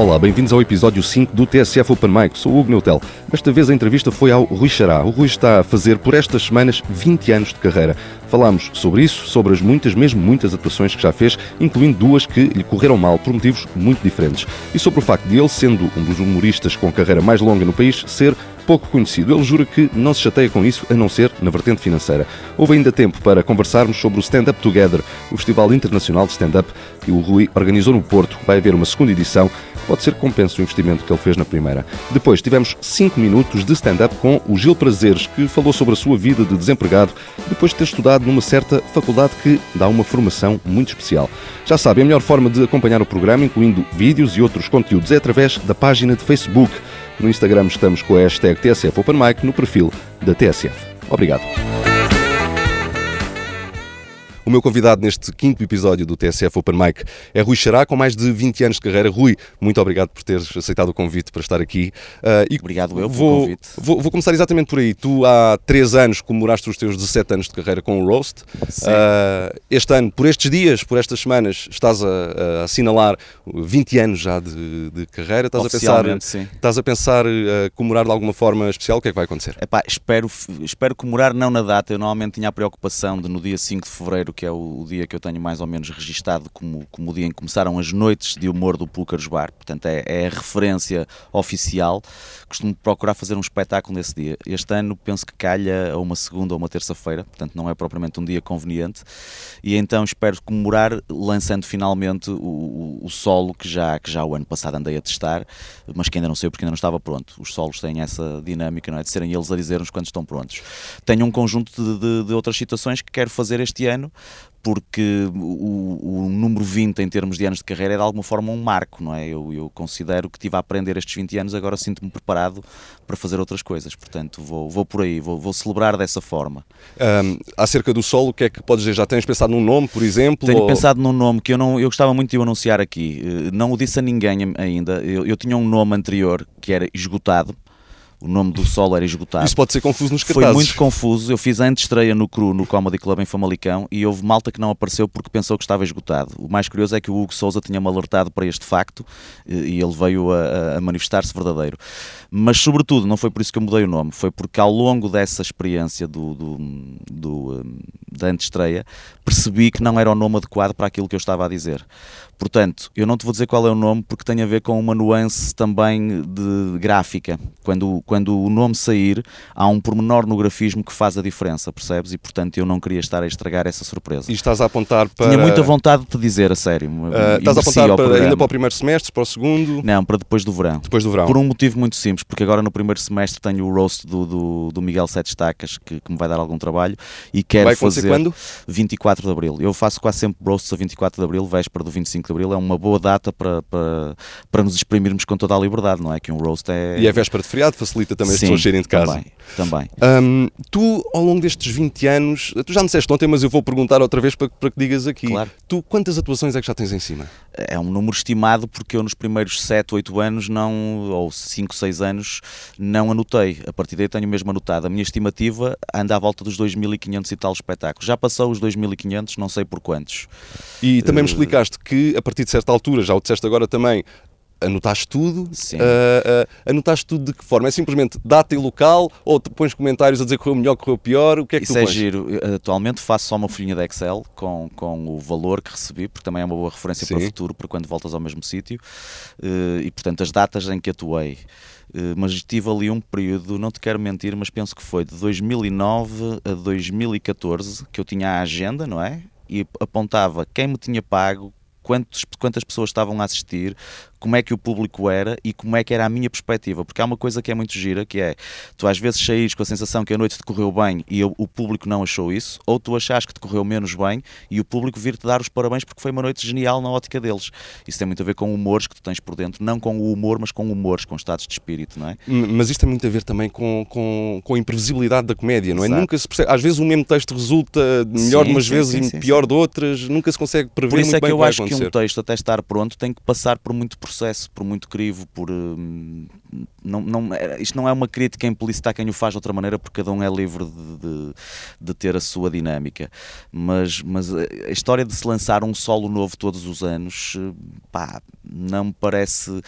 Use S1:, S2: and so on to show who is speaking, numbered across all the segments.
S1: Olá, bem-vindos ao episódio 5 do TSF Open Mic. Sou o Hugo Neutel. Desta vez a entrevista foi ao Rui Xará. O Rui está a fazer por estas semanas 20 anos de carreira. Falámos sobre isso, sobre as muitas, mesmo muitas atuações que já fez, incluindo duas que lhe correram mal por motivos muito diferentes. E sobre o facto de ele, sendo um dos humoristas com carreira mais longa no país, ser pouco conhecido. Ele jura que não se chateia com isso, a não ser na vertente financeira. Houve ainda tempo para conversarmos sobre o Stand Up Together, o Festival Internacional de Stand-Up que o Rui organizou no Porto. Vai haver uma segunda edição pode ser que compense o investimento que ele fez na primeira. Depois tivemos 5 minutos de stand-up com o Gil Prazeres, que falou sobre a sua vida de desempregado depois de ter estudado numa certa faculdade que dá uma formação muito especial. Já sabe, a melhor forma de acompanhar o programa, incluindo vídeos e outros conteúdos, é através da página de Facebook. No Instagram estamos com a hashtag TSF Open Mic no perfil da TSF. Obrigado. O meu convidado neste quinto episódio do TSF Open Mic é Rui Xará, com mais de 20 anos de carreira. Rui, muito obrigado por teres aceitado o convite para estar aqui.
S2: Uh, e obrigado eu
S1: vou,
S2: pelo convite.
S1: Vou, vou, começar exatamente por aí. Tu há 3 anos comemoraste os teus 17 anos de carreira com o Roast. Uh, este ano, por estes dias, por estas semanas, estás a, a assinalar 20 anos já de, de carreira. Estás a pensar,
S2: sim.
S1: Estás a pensar uh, comemorar de alguma forma especial? O que é que vai acontecer?
S2: Epá, espero, espero comemorar não na data. Eu normalmente tinha a preocupação de no dia 5 de fevereiro que é o, o, dia que eu tenho mais ou menos registado como, como o dia em que começaram as noites de humor do Púlcaros Bar. Portanto, é, é, a referência oficial. Costumo procurar fazer um espetáculo nesse dia. Este ano penso que calha a uma segunda ou uma terça-feira, portanto, não é propriamente um dia conveniente. E então espero comemorar lançando finalmente o, o, o solo que já, que já o ano passado andei a testar, mas que ainda não sei porque ainda não estava pronto. Os solos têm essa dinâmica, não é? De serem eles a dizer-nos quando estão prontos. Tenho um conjunto de, de, de outras situações que quero fazer este ano, porque o, o, número 20 em termos de anos de carreira é de alguma forma um marco, não é? Eu, eu considero que tive a aprender estes 20 anos, agora sinto-me preparado para fazer outras coisas, portanto vou, vou por aí, vou, vou celebrar dessa forma.
S1: Um, acerca do solo, o que é que podes dizer? Já tens pensado num nome, por exemplo?
S2: Tenho
S1: ou...
S2: pensado num nome que eu, não, eu gostava muito de o anunciar aqui, eh, não o disse a ninguém ainda, eu, eu tinha um nome anterior que era esgotado, o nome do solo era esgotado.
S1: Isso pode ser confuso nos cartazes.
S2: Foi muito confuso. Eu fiz a estreia no Cru, no Comedy Club em Famalicão, e houve malta que não apareceu porque pensou que estava esgotado. O mais curioso é que o Hugo Souza tinha-me alertado para este facto e ele veio a, a manifestar-se verdadeiro. Mas, sobretudo, não foi por isso que eu mudei o nome, foi porque ao longo dessa experiência do, do, do hum, da antestreia percebi que não era o nome adequado para aquilo que eu estava a dizer. Portanto, eu não te vou dizer qual é o nome porque tem a ver com uma nuance também de gráfica. Quando, quando o nome sair, há um pormenor no grafismo que faz a diferença, percebes? E portanto eu não queria estar a estragar essa surpresa.
S1: E estás a apontar para.
S2: Tinha muita vontade de te dizer, a sério. Uh,
S1: estás a apontar para, ainda para o primeiro semestre, para o segundo?
S2: Não, para depois do verão.
S1: Depois do verão.
S2: Por um motivo muito simples, porque agora no primeiro semestre tenho o roast do, do, do Miguel Sete Estacas, que, que, me vai dar algum trabalho, e quero
S1: vai
S2: fazer.
S1: quando?
S2: 24 de Abril. Eu faço quase sempre roasts a 24 de Abril, véspera do 25 de Abril. É uma boa data para, para, para nos exprimirmos com toda a liberdade, não é? Que um roast é.
S1: E é véspera de feriado, facilita também Sim, as pessoas saírem de casa.
S2: Também, também.
S1: Um, tu, ao longo destes 20 anos, tu já me disseste ontem, mas eu vou perguntar outra vez para, para que digas aqui.
S2: Claro.
S1: Tu, quantas atuações é que já tens em cima?
S2: É um número estimado porque eu nos primeiros 7, 8 anos, não, ou 5, 6 anos, não anotei. A partir daí tenho mesmo anotado. A minha estimativa anda à volta dos 2.500 e tal espetáculos. Já passou os 2.500, não sei por quantos.
S1: E também me eh, explicaste que, a partir de certa altura, já o disseste agora também, anotaste tudo?
S2: Sim.
S1: Uh, uh, anotaste tudo de que forma? É simplesmente data e local ou pões comentários a dizer que correu melhor, correu pior? O que é que
S2: Isso
S1: tu
S2: é
S1: pões?
S2: giro. Atualmente faço só uma folhinha de Excel com, com o valor que recebi, porque também é uma boa referência Sim. para o futuro, para quando voltas ao mesmo sítio. Uh, e, portanto, as datas em que atuei. mas tive ali um período, não te quero mentir, mas penso que foi de 2009 a 2014 que eu tinha a agenda, não é? E apontava quem me tinha pago, quantos, quantas pessoas estavam a assistir, como é que o público era e como é que era a minha perspectiva, porque há uma coisa que é muito gira, que é, tu às vezes saís com a sensação que a noite te correu bem e o público não achou isso, ou tu achas que te correu menos bem e o público vir-te dar os parabéns porque foi uma noite genial na ótica deles. Isso tem muito a ver com humores que tu tens por dentro, não com o humor, mas com humores, com estados de espírito, não é?
S1: Mas isto tem muito a ver também com, com, com a imprevisibilidade da comédia, não é? Nunca se percebe, às vezes o mesmo texto resulta melhor sim, de umas sim, vezes sim, e pior de outras, nunca se consegue prever
S2: Por isso é que eu acho que um texto até estar pronto tem que passar por muito processo, por muito crivo, por hum, não, não, é, isto não é uma crítica implícita a quem o faz de outra maneira, porque cada um é livre de, de, de, ter a sua dinâmica. Mas, mas a história de se lançar um solo novo todos os anos, pá, não me parece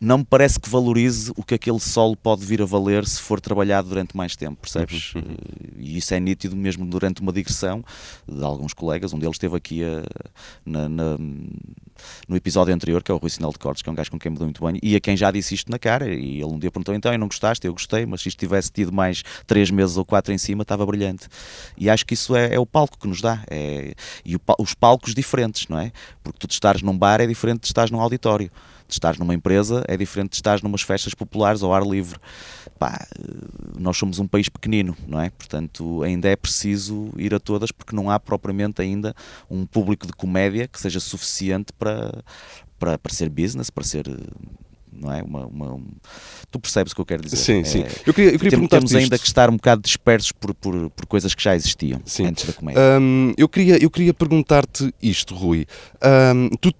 S2: não me parece que valorize o que aquele solo pode vir a valer se for trabalhado durante mais tempo, percebes? Uhum, uhum. E isso é nítido mesmo durante uma digressão de alguns colegas, um deles esteve aqui a, na, na, no episódio anterior, que é o Rui Sinal de Cortes, que é um gajo com quem me dou muito bem, e a quem já disse isto na cara, e ele um dia perguntou, então, e não gostaste? Eu gostei, mas se isto tivesse tido mais três meses ou quatro em cima, estava brilhante. E acho que isso é, é o palco que nos dá, é, e o, os palcos diferentes, não é? Porque tu de estares num bar é diferente de estares num auditório de estar numa empresa é diferente de estar numas festas populares ao ar livre. Pá, nós somos um país pequenino, não é? Portanto, ainda é preciso ir a todas porque não há propriamente ainda um público de comédia que seja suficiente para, para, para ser business, para ser não é? Uma, uma um... Tu percebes o que eu quero dizer?
S1: Sim, sim.
S2: É, eu queria, eu queria temos, temos ainda que estar um bocado dispersos por, por, por coisas que já existiam sim. antes da comédia.
S1: Um, eu queria, eu queria perguntar-te isto, Rui. Um, tu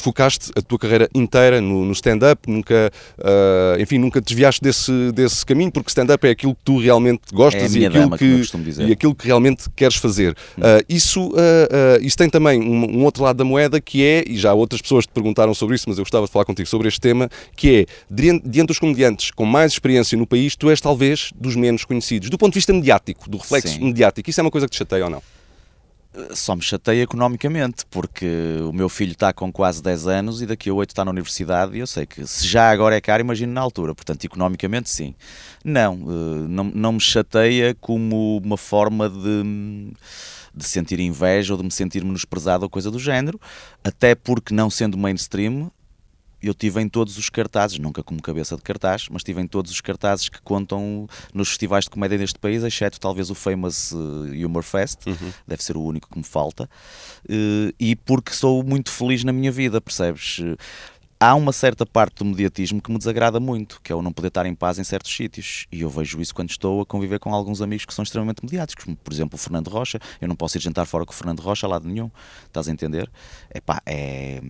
S1: focaste a tua carreira inteira no, no stand-up, nunca, uh, enfim, nunca desviaste desse, desse caminho, porque stand-up é aquilo que tu realmente gostas
S2: é
S1: e, aquilo que,
S2: e
S1: aquilo que realmente queres fazer. Uh, isso, uh, isso tem também um, um, outro lado da moeda que é, e já outras pessoas te perguntaram sobre isso, mas eu gostava de falar contigo sobre este tema, que é, diante dos comediantes com mais experiência no país, tu és talvez dos menos conhecidos, do ponto de vista mediático, do reflexo Sim. mediático. Isso é uma coisa que te chateia ou não?
S2: Só me chateia economicamente, porque o meu filho está com quase 10 anos e daqui a 8 está na universidade e eu sei que se já agora é caro, imagino na altura. Portanto, economicamente, sim. Não, eh, não, não me chateia como uma forma de, de sentir inveja ou de me sentir menosprezado ou coisa do género, até porque, não sendo mainstream, eu tive em todos os cartazes, nunca como cabeça de cartaz, mas tive em todos os cartazes que contam nos festivais de comédia deste país, exceto talvez o Famous eh, Humor Fest, uhum. deve ser o único que me falta, eh, e porque sou muito feliz na minha vida, percebes? Há uma certa parte do mediatismo que me desagrada muito, que é o não poder estar em paz em certos sítios. E eu vejo isso quando estou a conviver com alguns amigos que são extremamente mediáticos, como por exemplo o Fernando Rocha. Eu não posso ir jantar fora com o Fernando Rocha a lado nenhum. Estás a entender? Epá, é,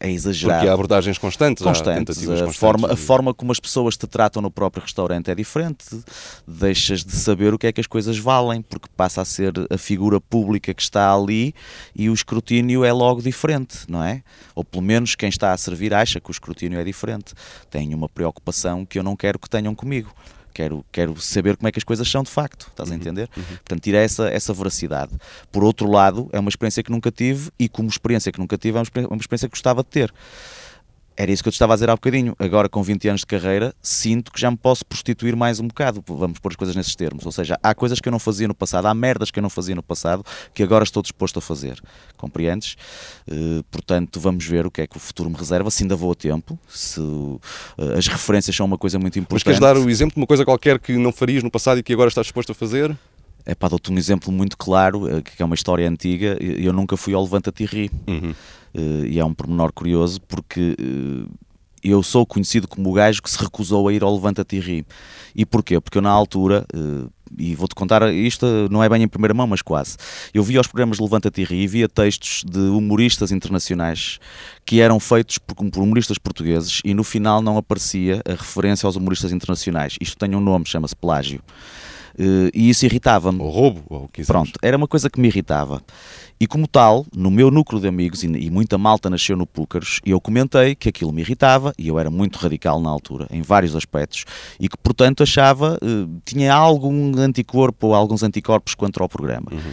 S2: é exagerado.
S1: Porque há abordagens constantes.
S2: Constantes. A, constantes forma, a forma como as pessoas te tratam no próprio restaurante é diferente. Deixas de saber o que é que as coisas valem, porque passa a ser a figura pública que está ali e o escrutínio é logo diferente, não é? Ou pelo menos quem está a servir acha que o escrutínio é diferente. Tem uma preocupação que eu não quero que tenham comigo. Quero, quero saber como é que as coisas são de facto, estás uhum, a entender? Uhum. Portanto, tira essa, essa veracidade. Por outro lado, é uma experiência que nunca tive e, como experiência que nunca tive, é uma experiência que gostava de ter. Era isso que eu te estava a dizer há bocadinho. Agora, com 20 anos de carreira, sinto que já me posso prostituir mais um bocado. Vamos pôr as coisas nesses termos. Ou seja, há coisas que eu não fazia no passado, há merdas que eu não fazia no passado que agora estou disposto a fazer. Compreendes? Uh, portanto, vamos ver o que é que o futuro me reserva, se ainda vou a tempo, se uh, as referências são uma coisa muito importante. Mas
S1: queres dar o exemplo de uma coisa qualquer que não farias no passado e que agora estás disposto a fazer?
S2: É para dar-te um exemplo muito claro, eh, que é uma história antiga. Eu nunca fui ao Levanta-te e Ri. Uhum. Uh, e é um pormenor curioso porque uh, eu sou conhecido como o gajo que se recusou a ir ao Levanta-te e Ri. E porquê? Porque eu na altura, uh, e vou-te contar isto, não é bem em primeira mão, mas quase. Eu via os programas de Levanta-te e Ri e via textos de humoristas internacionais que eram feitos por, por humoristas portugueses e no final não aparecia a referência aos humoristas internacionais. Isto tem um nome, chama-se plágio. Uh, e isso irritava-me.
S1: Ou roubo, ou
S2: Pronto, era uma coisa que me irritava. E como tal, no meu núcleo de amigos, e, muita malta nasceu no Púcaros, eu comentei que aquilo me irritava, e eu era muito radical na altura, em vários aspectos, e que, portanto, achava, uh, tinha algum anticorpo ou alguns anticorpos contra o programa. Uhum.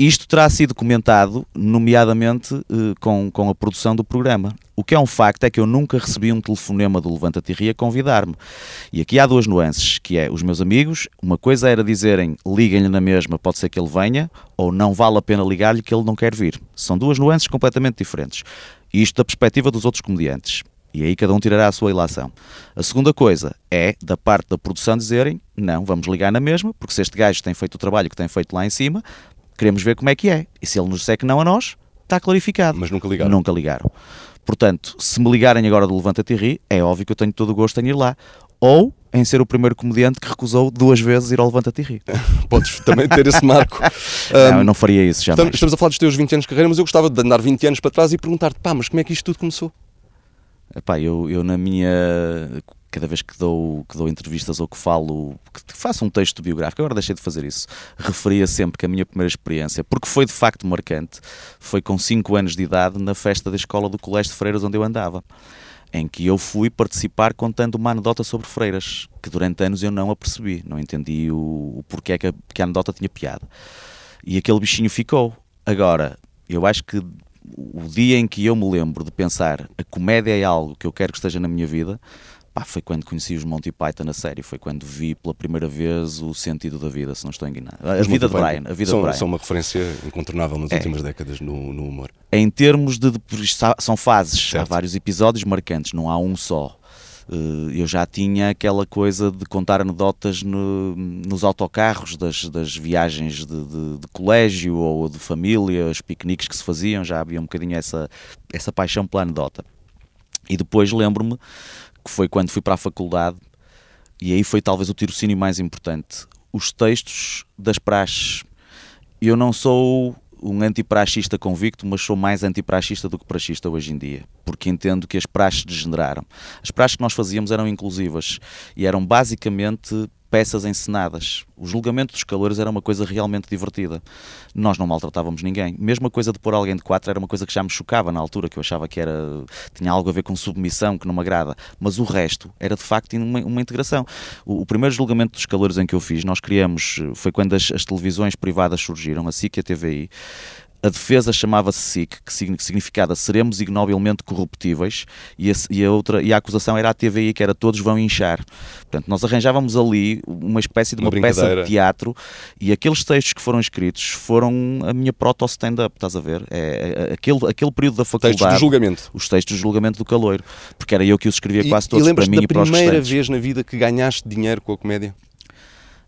S2: Isto terá sido comentado, nomeadamente eh, com, com a produção do programa. O que é um facto é que eu nunca recebi um telefonema do Levanta-te a convidar-me. E aqui há duas nuances, que é os meus amigos, uma coisa era dizerem liguem-lhe na mesma, pode ser que ele venha, ou não vale a pena ligar-lhe que ele não quer vir. São duas nuances completamente diferentes. Isto da perspectiva dos outros comediantes. E aí cada um tirará a sua ilação. A segunda coisa é, da parte da produção, dizerem não, vamos ligar na mesma, porque se este gajo tem feito o trabalho que tem feito lá em cima, Queremos ver como é que é. E se ele nos disser que não a nós, está clarificado.
S1: Mas nunca ligaram.
S2: Nunca ligaram. Portanto, se me ligarem agora do Levanta-te é óbvio que eu tenho todo o gosto em ir lá. ou em ser o primeiro comediante que recusou duas vezes ir ao Levanta-te e Ri.
S1: Podes também ter esse marco.
S2: não, eu não faria isso jamais.
S1: Estamos, estamos, a falar dos teus 20 anos de carreira, mas eu gostava de andar 20 anos para trás e perguntar-te, pá, mas como é que isto tudo começou?
S2: Epá, eu, eu na minha cada vez que dou, que dou entrevistas ou que falo, que faço um texto biográfico, agora deixei de fazer isso, referia sempre que a minha primeira experiência, porque foi de facto marcante, foi com 5 anos de idade na festa da escola do Colégio de Freiras onde eu andava, em que eu fui participar contando uma anedota sobre freiras, que durante anos eu não a percebi, não entendi o, o porquê que a, que a anedota tinha piada. E aquele bichinho ficou. Agora, eu acho que o dia em que eu me lembro de pensar a comédia é algo que eu quero que esteja na minha vida, Pá, foi quando conheci os Monty Python na série, foi quando vi pela primeira vez o sentido da vida, se não estou enganado. A, vida de Brian. A vida
S1: são,
S2: de Brian.
S1: são uma referência incontornável nas é. últimas décadas no, no, humor.
S2: Em termos de. de são fases, certo. há vários episódios marcantes, não há um só. Eh, eu já tinha aquela coisa de contar anedotas no, nos autocarros das, das viagens de, de, de, colégio ou de família, os piqueniques que se faziam, já havia um bocadinho essa, essa paixão pela anedota. E depois lembro-me que foi quando fui para a faculdade, e aí foi talvez o tirocínio mais importante. Os textos das praxes. Eu não sou um antipraxista convicto, mas sou mais antipraxista do que praxista hoje em dia, porque entendo que as praxes degeneraram. As praxes que nós fazíamos eram inclusivas e eram basicamente peças encenadas. O julgamento dos calores era uma coisa realmente divertida. Nós não maltratávamos ninguém. Mesmo a coisa de pôr alguém de quatro era uma coisa que já me chocava na altura, que eu achava que era tinha algo a ver com submissão, que não me agrada. Mas o resto era de facto uma, uma integração. O, o, primeiro julgamento dos calores em que eu fiz, nós criamos, foi quando as, as televisões privadas surgiram, a SIC e a TVI, a defesa chamava-se SIC, que significava seremos ignobilmente corruptíveis, e a, e a, outra, e a acusação era a TVI, que era todos vão inchar. Portanto, nós arranjávamos ali uma espécie de uma, uma peça de teatro, e aqueles textos que foram escritos foram a minha proto-stand-up, estás a ver? É, é, aquele, aquele período da faculdade.
S1: Textos de julgamento.
S2: Os textos de julgamento do caloiro, porque era eu que os escrevia quase todos
S1: e
S2: para mim e para
S1: os primeira vez na vida que ganhaste dinheiro com a comédia?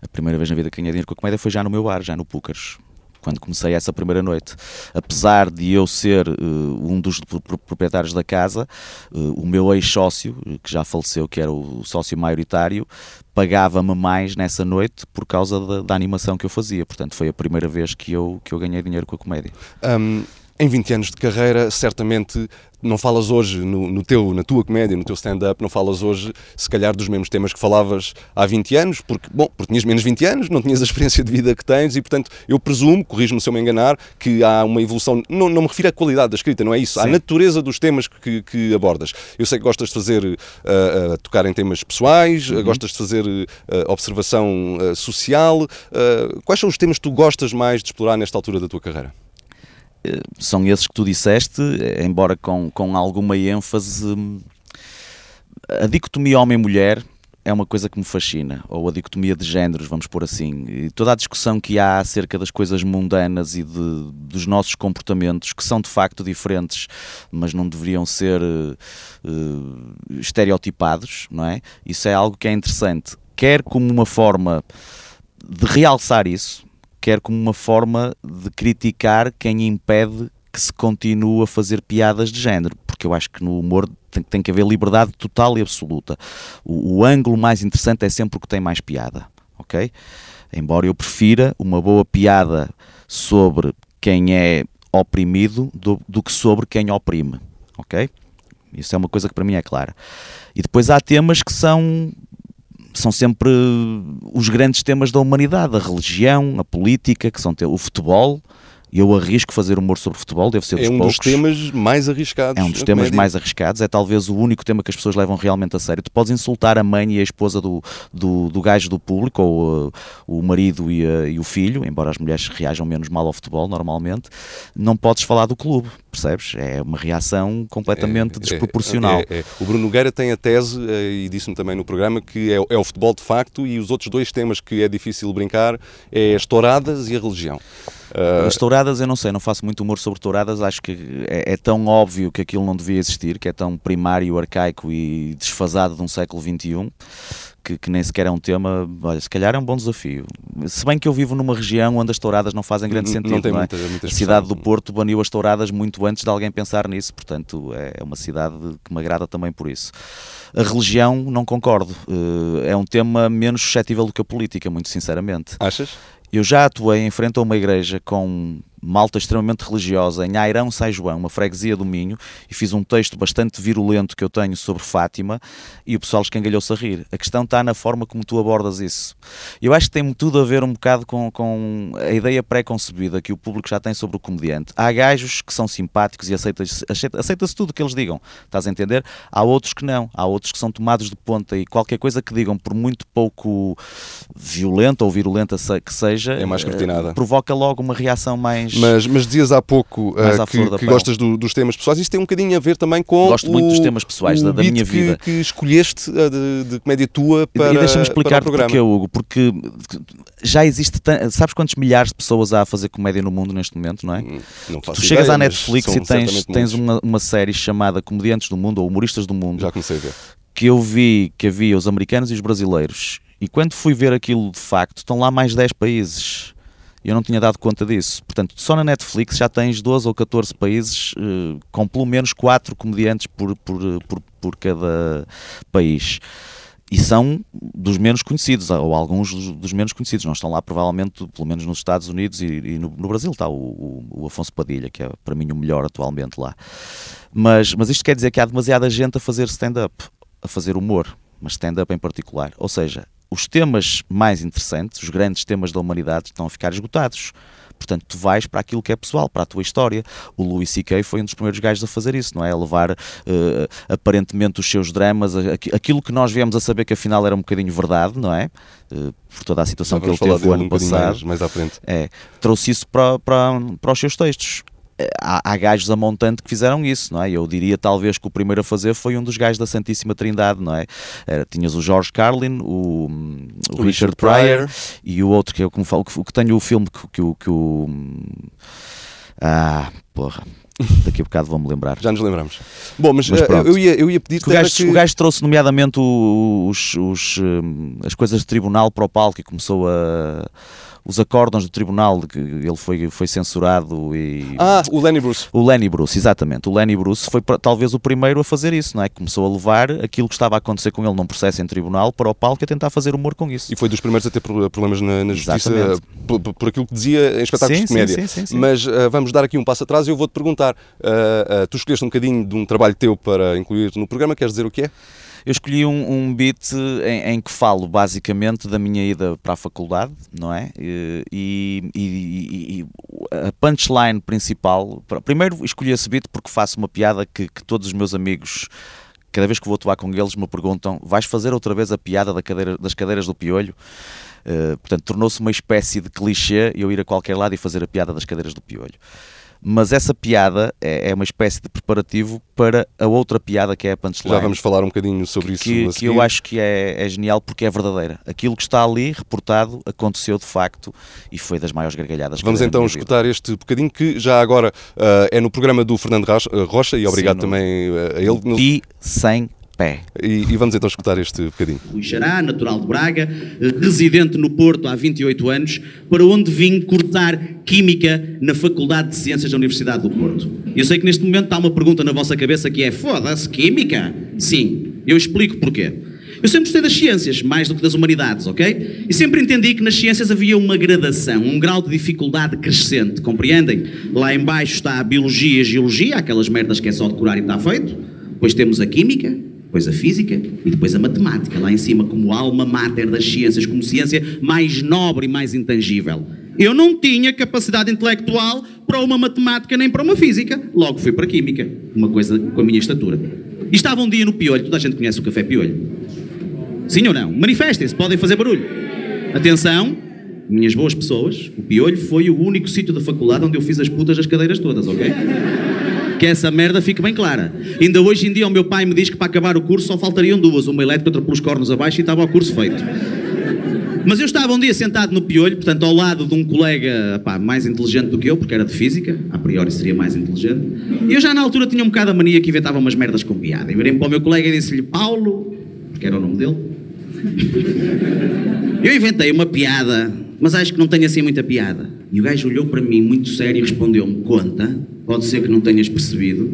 S2: A primeira vez na vida que ganhei dinheiro com a comédia foi já no meu bar, já no Púcaros quando comecei essa primeira noite. Apesar de eu ser uh, um dos proprietários da casa, uh, o meu ex-sócio, que já faleceu, que era o sócio maioritário, pagava-me mais nessa noite por causa da, da, animação que eu fazia. Portanto, foi a primeira vez que eu, que eu ganhei dinheiro com a comédia.
S1: Um, em 20 anos de carreira, certamente não falas hoje no, no teu, na tua comédia, no teu stand-up, não falas hoje, se calhar, dos mesmos temas que falavas há 20 anos, porque, bom, porque tinhas menos 20 anos, não tinhas a experiência de vida que tens e, portanto, eu presumo, corrijo-me se eu me enganar, que há uma evolução, não, não me refiro à qualidade da escrita, não é isso, Sim. à natureza dos temas que, que, abordas. Eu sei que gostas de fazer, uh, uh, tocar em temas pessoais, uhum. uh, gostas de fazer observação social. quais são os temas que tu gostas mais de explorar nesta altura da tua carreira?
S2: Eh, são esses que tu disseste, embora com, com alguma ênfase. A dicotomia homem-mulher é uma coisa que me fascina, ou a dicotomia de géneros, vamos pôr assim. E toda a discussão que há acerca das coisas mundanas e de, dos nossos comportamentos, que são de facto diferentes, mas não deveriam ser uh, estereotipados, não é? Isso é algo que é interessante, quer como uma forma de realçar isso, quer como uma forma de criticar quem impede que se continue a fazer piadas de género, porque eu acho que no humor tem, tem que haver liberdade total e absoluta. O, o, ângulo mais interessante é sempre o que tem mais piada, ok? Embora eu prefira uma boa piada sobre quem é oprimido do, do que sobre quem oprime, ok? Isso é uma coisa que para mim é clara. E depois há temas que são são sempre os grandes temas da humanidade, a religião, a política, que são o futebol, eu arrisco fazer humor sobre futebol, deve ser dos
S1: É um
S2: poucos.
S1: dos temas mais arriscados.
S2: É um dos temas mais arriscados, é talvez o único tema que as pessoas levam realmente a sério. Tu podes insultar a mãe e a esposa do, do, do gajo do público, ou uh, o marido e, uh, e, o filho, embora as mulheres reajam menos mal ao futebol normalmente, não podes falar do clube, percebes? É uma reação completamente é, é desproporcional.
S1: É, é, o Bruno Nogueira tem a tese, uh, e disse-me também no programa, que é, é o futebol de facto e os outros dois temas que é difícil brincar é as touradas e a religião.
S2: Uh... As touradas, eu não sei, não faço muito humor sobre touradas, acho que é, é, tão óbvio que aquilo não devia existir, que é tão primário, arcaico e desfasado de um século XXI que, que, nem sequer é um tema, olha, se calhar é um bom desafio. Se bem que eu vivo numa região onde as touradas não fazem grande sentido,
S1: não, tem
S2: não
S1: é? muita, muita
S2: a cidade do Porto baniu as touradas muito antes de alguém pensar nisso, portanto é uma cidade que me agrada também por isso. A religião, não concordo, eh, é um tema menos suscetível do que a política, muito sinceramente.
S1: Achas?
S2: Eu já atuei em frente a uma igreja com malta extremamente religiosa em Airão Sai João, uma freguesia do Minho, e fiz um texto bastante virulento que eu tenho sobre Fátima e o pessoal escangalhou-se a rir. A questão está na forma como tu abordas isso. Eu acho que tem tudo a ver um bocado com, com a ideia pré-concebida que o público já tem sobre o comediante. Há gajos que são simpáticos e aceita-se aceita tudo que eles digam, estás a entender? Há outros que não, há outros que são tomados de ponta e qualquer coisa que digam, por muito pouco violenta ou virulenta que seja,
S1: é mais uh,
S2: provoca logo uma reação mais
S1: mas, mas dizias há pouco uh, que, que gostas do, dos temas pessoais. Isso tem um bocadinho a ver também com.
S2: Gosto
S1: o,
S2: muito dos temas pessoais da, da minha vida.
S1: Que, que escolheste uh, de, de, comédia tua para.
S2: E deixa-me explicar porque, Hugo, porque já existe. Sabes quantos milhares de pessoas há a fazer comédia no mundo neste momento, não é?
S1: Hum, não
S2: tu
S1: ideia,
S2: chegas à Netflix e tens, tens uma, uma série chamada Comediantes do Mundo ou Humoristas do Mundo.
S1: Já comecei a ver.
S2: Que eu vi que havia os americanos e os brasileiros. E quando fui ver aquilo de facto, estão lá mais 10 países e eu não tinha dado conta disso. Portanto, só na Netflix já tens 12 ou 14 países uh, com pelo menos 4 comediantes por, por, por, por cada país e são dos menos conhecidos, ou alguns dos, dos, menos conhecidos. Não estão lá, provavelmente, pelo menos nos Estados Unidos e, e no, no, Brasil está o, o, o, Afonso Padilha, que é para mim o melhor atualmente lá. Mas, mas isto quer dizer que há demasiada gente a fazer stand-up, a fazer humor, mas stand-up em particular. Ou seja, os temas mais interessantes, os grandes temas da humanidade, estão a ficar esgotados. Portanto, tu vais para aquilo que é pessoal, para a tua história. O Louis C.K. foi um dos primeiros gajos a fazer isso, não é? A levar uh, aparentemente os seus dramas, aquilo que nós viemos a saber que afinal era um bocadinho verdade, não é? Uh, por toda a situação que ele teve o ano
S1: um
S2: passado.
S1: Mais, mais à frente.
S2: É, trouxe isso para, para, para os seus textos há, há gajos a montante que fizeram isso, não é? Eu diria talvez que o primeiro a fazer foi um dos gajos da Santíssima Trindade, não é? Era, tinhas o George Carlin, o, o, o Richard, Pryor, e o outro que eu como falo, que, que tenho o filme que, que, que o. Ah, porra. Daqui a bocado vou-me lembrar.
S1: Já nos lembramos. Bom, mas, mas uh, eu, ia, eu ia pedir-te.
S2: O, gajo, que... o gajo trouxe, nomeadamente, os, os, hum, as coisas de tribunal para o palco e começou a os acórdãos do tribunal, que ele foi, foi censurado e...
S1: Ah, o Lenny Bruce.
S2: O Lenny Bruce, exatamente. O Lenny Bruce foi talvez o primeiro a fazer isso, não é? Começou a levar aquilo que estava a acontecer com ele num processo em tribunal para o palco e a tentar fazer humor com isso.
S1: E foi dos primeiros a ter problemas na, na justiça por, por, aquilo que dizia em espetáculos
S2: sim,
S1: de comédia.
S2: Sim, sim, sim,
S1: Mas uh, vamos dar aqui um passo atrás e eu vou-te perguntar, uh, uh, tu escolheste um bocadinho de um trabalho teu para incluir no programa, queres dizer o que é?
S2: Eu escolhi um, um beat em, em, que falo basicamente da minha ida para a faculdade, não é? E, e, e, e a punchline principal. Primeiro escolhi esse beat porque faço uma piada que, que todos os meus amigos cada vez que vou atuar com eles me perguntam vais fazer outra vez a piada da cadeira, das cadeiras do piolho? Uh, portanto, tornou-se uma espécie de clichê eu ir a qualquer lado e fazer a piada das cadeiras do piolho mas essa piada é, é, uma espécie de preparativo para a outra piada que é a punchline.
S1: Já vamos falar um bocadinho sobre isso.
S2: Que, que eu acho que é, é, genial porque é verdadeira. Aquilo que está ali reportado aconteceu de facto e foi das maiores gargalhadas.
S1: Vamos então escutar este bocadinho que já agora uh, é no programa do Fernando Rocha e obrigado Sim, no, também uh, a ele.
S2: Pi sem pé.
S1: E, e, vamos então escutar este bocadinho.
S3: Rui Xará, natural de Braga, residente no Porto há 28 anos, para onde vim cortar Química na Faculdade de Ciências da Universidade do Porto. Eu sei que neste momento está uma pergunta na vossa cabeça que é: foda-se, Química? Sim, eu explico porquê. Eu sempre gostei das ciências, mais do que das humanidades, ok? E sempre entendi que nas ciências havia uma gradação, um grau de dificuldade crescente, compreendem? Lá embaixo está a biologia e a geologia, aquelas merdas que é só decorar e está feito. Depois temos a química, depois a física e depois a matemática, lá em cima, como alma mater das ciências, como ciência mais nobre e mais intangível. Eu não tinha capacidade intelectual para uma matemática nem para uma física, logo fui para a química, uma coisa com a minha estatura. E estava um dia no Piolho, toda a gente conhece o café Piolho. Sim ou não? Manifestem-se, podem fazer barulho. Atenção, minhas boas pessoas, o Piolho foi o único sítio da faculdade onde eu fiz as putas das cadeiras todas, ok? Que essa merda fique bem clara. Ainda hoje em dia o meu pai me diz que para acabar o curso só faltariam duas, uma elétrica, outra pelos cornos abaixo e estava o curso feito. Mas eu estava um dia sentado no piolho, portanto, ao lado de um colega pá, mais inteligente do que eu, porque era de física, a priori seria mais inteligente, e eu já na altura tinha um bocado a mania que inventava umas merdas com piada. E virei para o meu colega e disse-lhe, Paulo, porque era o nome dele, eu inventei uma piada, mas acho que não tenho assim muita piada. E o gajo olhou para mim muito sério e respondeu-me: Conta, pode ser que não tenhas percebido.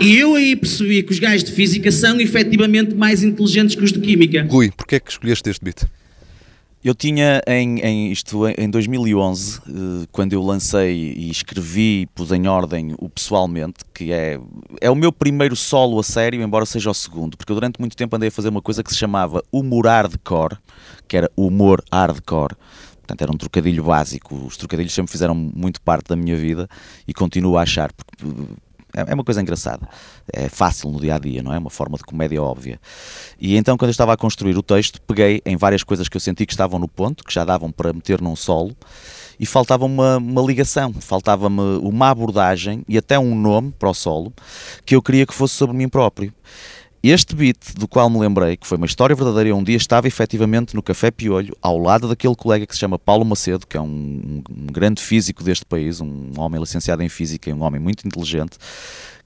S3: E eu aí percebi que os gajos de física são efetivamente mais inteligentes que os de química.
S1: Rui, porquê é que escolheste este beat?
S2: Eu tinha em, em, isto em 2011, eh, quando eu lancei e escrevi e pus em ordem o Pessoalmente, que é, é o meu primeiro solo a sério, embora seja o segundo, porque eu durante muito tempo andei a fazer uma coisa que se chamava humor hardcore, que era humor hardcore. Portanto, era um trocadilho básico. Os trocadilhos sempre fizeram muito parte da minha vida e continuo a achar, porque é, é uma coisa engraçada. É fácil no dia a dia, não é? Uma forma de comédia óbvia. E então, quando eu estava a construir o texto, peguei em várias coisas que eu senti que estavam no ponto, que já davam para meter num solo, e faltava uma, uma ligação, faltava-me uma abordagem e até um nome para o solo que eu queria que fosse sobre mim próprio. Este beat do qual me lembrei, que foi uma história verdadeira, um dia estava efetivamente no Café Piolho, ao lado daquele colega que se chama Paulo Macedo, que é um, um grande físico deste país, um homem licenciado em Física e um homem muito inteligente,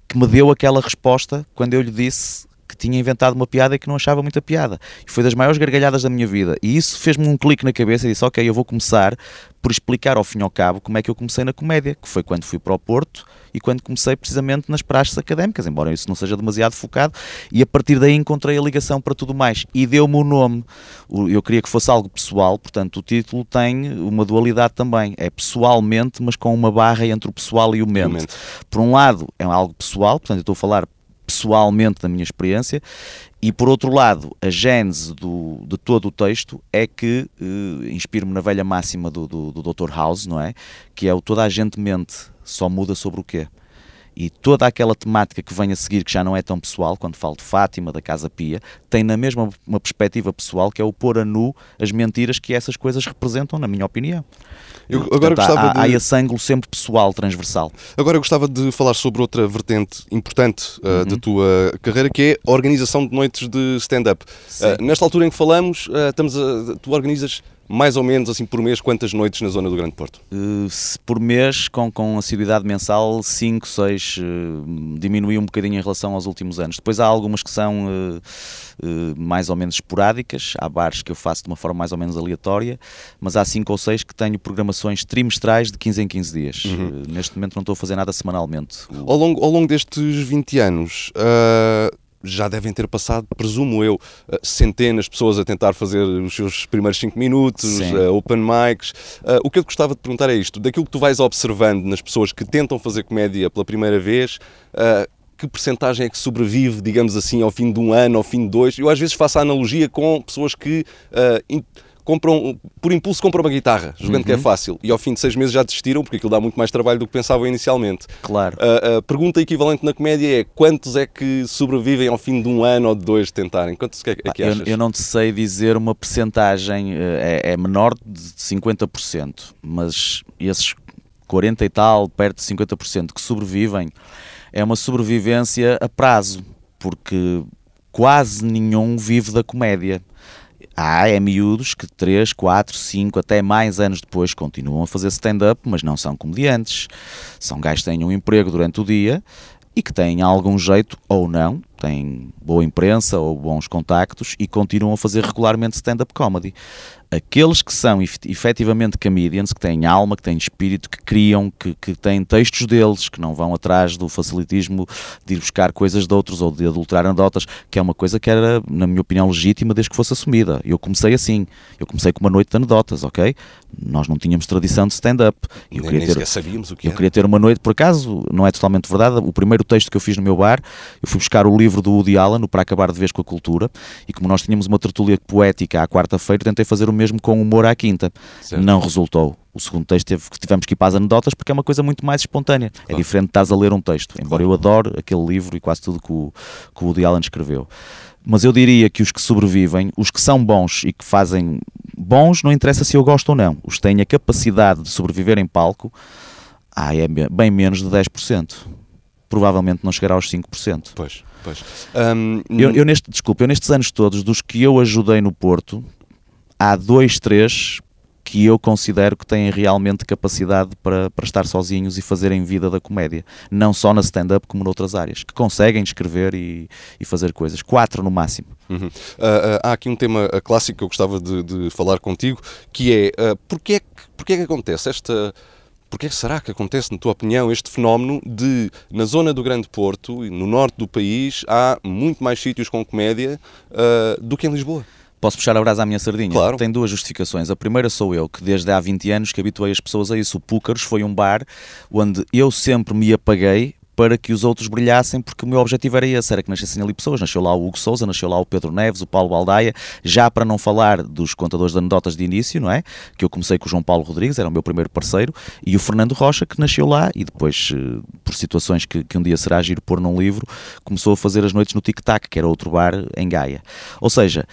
S2: que me deu aquela resposta quando eu lhe disse que tinha inventado uma piada e que não achava muita piada. E foi das maiores gargalhadas da minha vida. E isso fez-me um clique na cabeça e disse: Ok, eu vou começar por explicar ao fim e ao cabo como é que eu comecei na comédia, que foi quando fui para o Porto e quando comecei precisamente nas praxes académicas, embora isso não seja demasiado focado, e a partir daí encontrei a ligação para tudo mais e deu-me o nome. Eu queria que fosse algo pessoal, portanto o título tem uma dualidade também, é pessoalmente, mas com uma barra entre o pessoal e o mente. Por um lado, é algo pessoal, portanto eu estou a falar pessoalmente da minha experiência, e por outro lado, a gênese do, de todo o texto é que uh, inspiro-me na velha máxima do, do, do Dr. House, não é? Que é o toda a gente mente, só muda sobre o quê? E toda aquela temática que vem a seguir, que já não é tão pessoal, quando falo de Fátima, da Casa Pia, tem na mesma uma perspectiva pessoal, que é o pôr a nu as mentiras que essas coisas representam, na minha opinião.
S1: Eu agora Portanto, gostava
S2: há, de... há esse ângulo sempre pessoal, transversal.
S1: Agora eu gostava de falar sobre outra vertente importante uh, uhum. da tua carreira, que é a organização de noites de stand-up. Uh, nesta altura em que falamos, uh, estamos a, tu organizas mais ou menos assim por mês, quantas noites na zona do Grande Porto?
S2: Uh, por mês, com, com assiduidade mensal, 5, 6, uh, diminui um bocadinho em relação aos últimos anos. Depois há algumas que são uh, mais ou menos esporádicas, há bares que eu faço de uma forma mais ou menos aleatória, mas há 5 ou 6 que tenho programações trimestrais de 15 em 15 dias. Uhum. neste momento não estou a fazer nada semanalmente.
S1: Ao longo, ao longo destes 20 anos, já devem ter passado, presumo eu, eh, centenas de pessoas a tentar fazer os seus primeiros 5 minutos, uh, open mics. Uh, o que eu te gostava de perguntar é isto: daquilo que tu vais observando nas pessoas que tentam fazer comédia pela primeira vez, uh, que percentagem é que sobrevive, digamos assim, ao fim de um ano, ao fim de dois? Eu às vezes faço a analogia com pessoas que compram, por impulso compram uma guitarra, jogando uhum. que é uhum. fácil, e ao fim de seis meses já desistiram, porque aquilo dá muito mais trabalho do que pensavam inicialmente.
S2: Claro.
S1: A, a pergunta equivalente na comédia é quantos é que sobrevivem ao fim de um ano ou de dois de tentarem? Quantos é, é que achas?
S2: Eu, eu, não te sei dizer uma percentagem, eh, é, é menor de 50%, mas esses 40 e tal, perto de 50% que sobrevivem, é uma sobrevivência a prazo, porque quase nenhum vive da comédia. Há é miúdos que 3, 4, 5, até mais anos depois continuam a fazer stand-up, mas não são comediantes. São gajos que têm um emprego durante o dia e que têm algum jeito ou não, têm boa imprensa ou bons contactos e continuam a fazer regularmente stand-up comedy aqueles que são efetivamente comedians, que têm alma, que têm espírito, que criam, que, que têm textos deles, que não vão atrás do facilitismo de ir buscar coisas de outros ou de adulterar anedotas, que é uma coisa que era, na minha opinião, legítima desde que fosse assumida. Eu comecei assim, eu comecei com uma noite de anedotas, ok? Nós não tínhamos tradição de stand-up.
S1: Eu, nem, queria ter, sabíamos o que
S2: eu queria ter uma noite, por acaso, não é totalmente verdade, o primeiro texto que eu fiz no meu bar, eu fui buscar o livro do Woody Allen, o Para Acabar de Vez com a Cultura, e como nós tínhamos uma tertúlia poética à quarta-feira, tentei fazer o mesmo mesmo com humor à quinta. Certo. Não resultou. O segundo texto teve, tivemos que ir para as anedotas porque é uma coisa muito mais espontânea. É claro. É diferente de estás a ler um texto. Embora claro. eu adore aquele livro e quase tudo que o, que o Woody Allen escreveu. Mas eu diria que os que sobrevivem, os que são bons e que fazem bons, não interessa se eu gosto ou não. Os que têm a capacidade de sobreviver em palco, ah, é bem menos de 10%. Provavelmente não chegará aos 5%.
S1: Pois, pois. Um,
S2: eu, eu, neste, desculpa, eu nestes anos todos, dos que eu ajudei no Porto, há dois, três que eu considero que têm realmente capacidade para, para estar sozinhos e fazerem vida da comédia. Não só na stand-up como noutras áreas. Que conseguem escrever e, e fazer coisas. Quatro no máximo.
S1: Uhum. Uh, uh, há aqui um tema clássico que eu gostava de, de falar contigo, que é uh, porque, é que, porque é que acontece esta... Porquê será que acontece, na tua opinião, este fenómeno de, na zona do Grande Porto, no norte do país, há muito mais sítios com comédia uh, do que em Lisboa?
S2: Posso puxar a brasa à minha sardinha?
S1: Claro.
S2: Tem duas justificações. A primeira sou eu, que desde há 20 anos que habituei as pessoas a isso. O Púcaros foi um bar onde eu sempre me apaguei para que os outros brilhassem, porque o meu objetivo era esse, era que nascessem ali pessoas. Nasceu lá o Hugo Souza, nasceu lá o Pedro Neves, o Paulo Baldaia, já para não falar dos contadores de anedotas de início, não é? Que eu comecei com o João Paulo Rodrigues, era o meu primeiro parceiro, e o Fernando Rocha, que nasceu lá e depois, eh, por situações que, que um dia será giro pôr num livro, começou a fazer as noites no Tic Tac, que era outro bar em Gaia. Ou seja,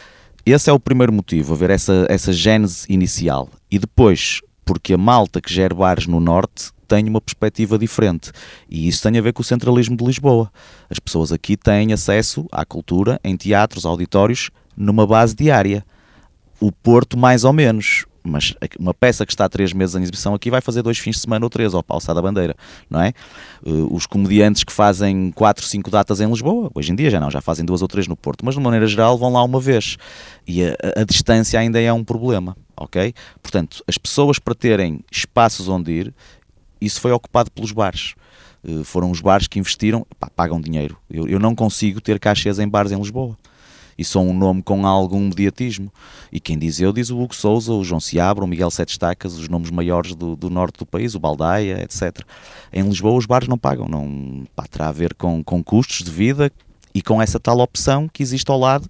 S2: esse é o primeiro motivo, haver essa, essa gênese inicial. E depois, porque a malta que gera bares no Norte tem uma perspectiva diferente. E isso tem a ver com o centralismo de Lisboa. As pessoas aqui têm acesso à cultura em teatros, auditórios, numa base diária. O Porto, mais ou menos mas uma peça que está há três meses em exibição aqui vai fazer dois fins de semana ou três, ao Palçar da Bandeira, não é? Eh, os comediantes que fazem quatro, cinco datas em Lisboa, hoje em dia já não, já fazem duas ou três no Porto, mas de maneira geral vão lá uma vez. E a, a distância ainda é um problema, ok? Portanto, as pessoas para terem espaços onde ir, isso foi ocupado pelos bares. Uh, foram os bares que investiram, pá, pagam dinheiro. Eu, eu não consigo ter cachês em bares em Lisboa e sou um nome com algum mediatismo. E quem diz eu diz o Hugo Souza, o João Seabra, o Miguel Sete Estacas, os nomes maiores do, do norte do país, o Baldaia, etc. Em Lisboa os bares não pagam, não pá, terá a ver com, com custos de vida e com essa tal opção que existe ao lado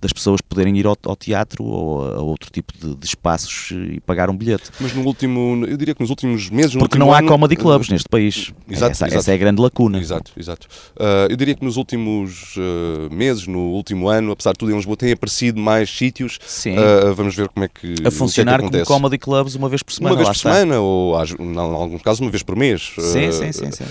S2: das pessoas poderem ir ao, ao teatro ou a, a, outro tipo de, de, espaços e pagar um bilhete.
S1: Mas no último, eu diria que nos últimos meses...
S2: Porque
S1: não
S2: há
S1: ano,
S2: comedy clubs uh, neste país. Exato essa,
S1: exato,
S2: essa, é a grande lacuna.
S1: Exato, exato. Uh, eu diria que nos últimos uh, meses, no último ano, apesar de tudo em Lisboa, têm aparecido mais sítios.
S2: Sim.
S1: vamos ver como é que
S2: A funcionar
S1: que é que
S2: como comedy clubs uma vez por semana.
S1: Uma vez por está. semana, ou em alguns casos uma vez por mês.
S2: Sim, sim, sim. sim.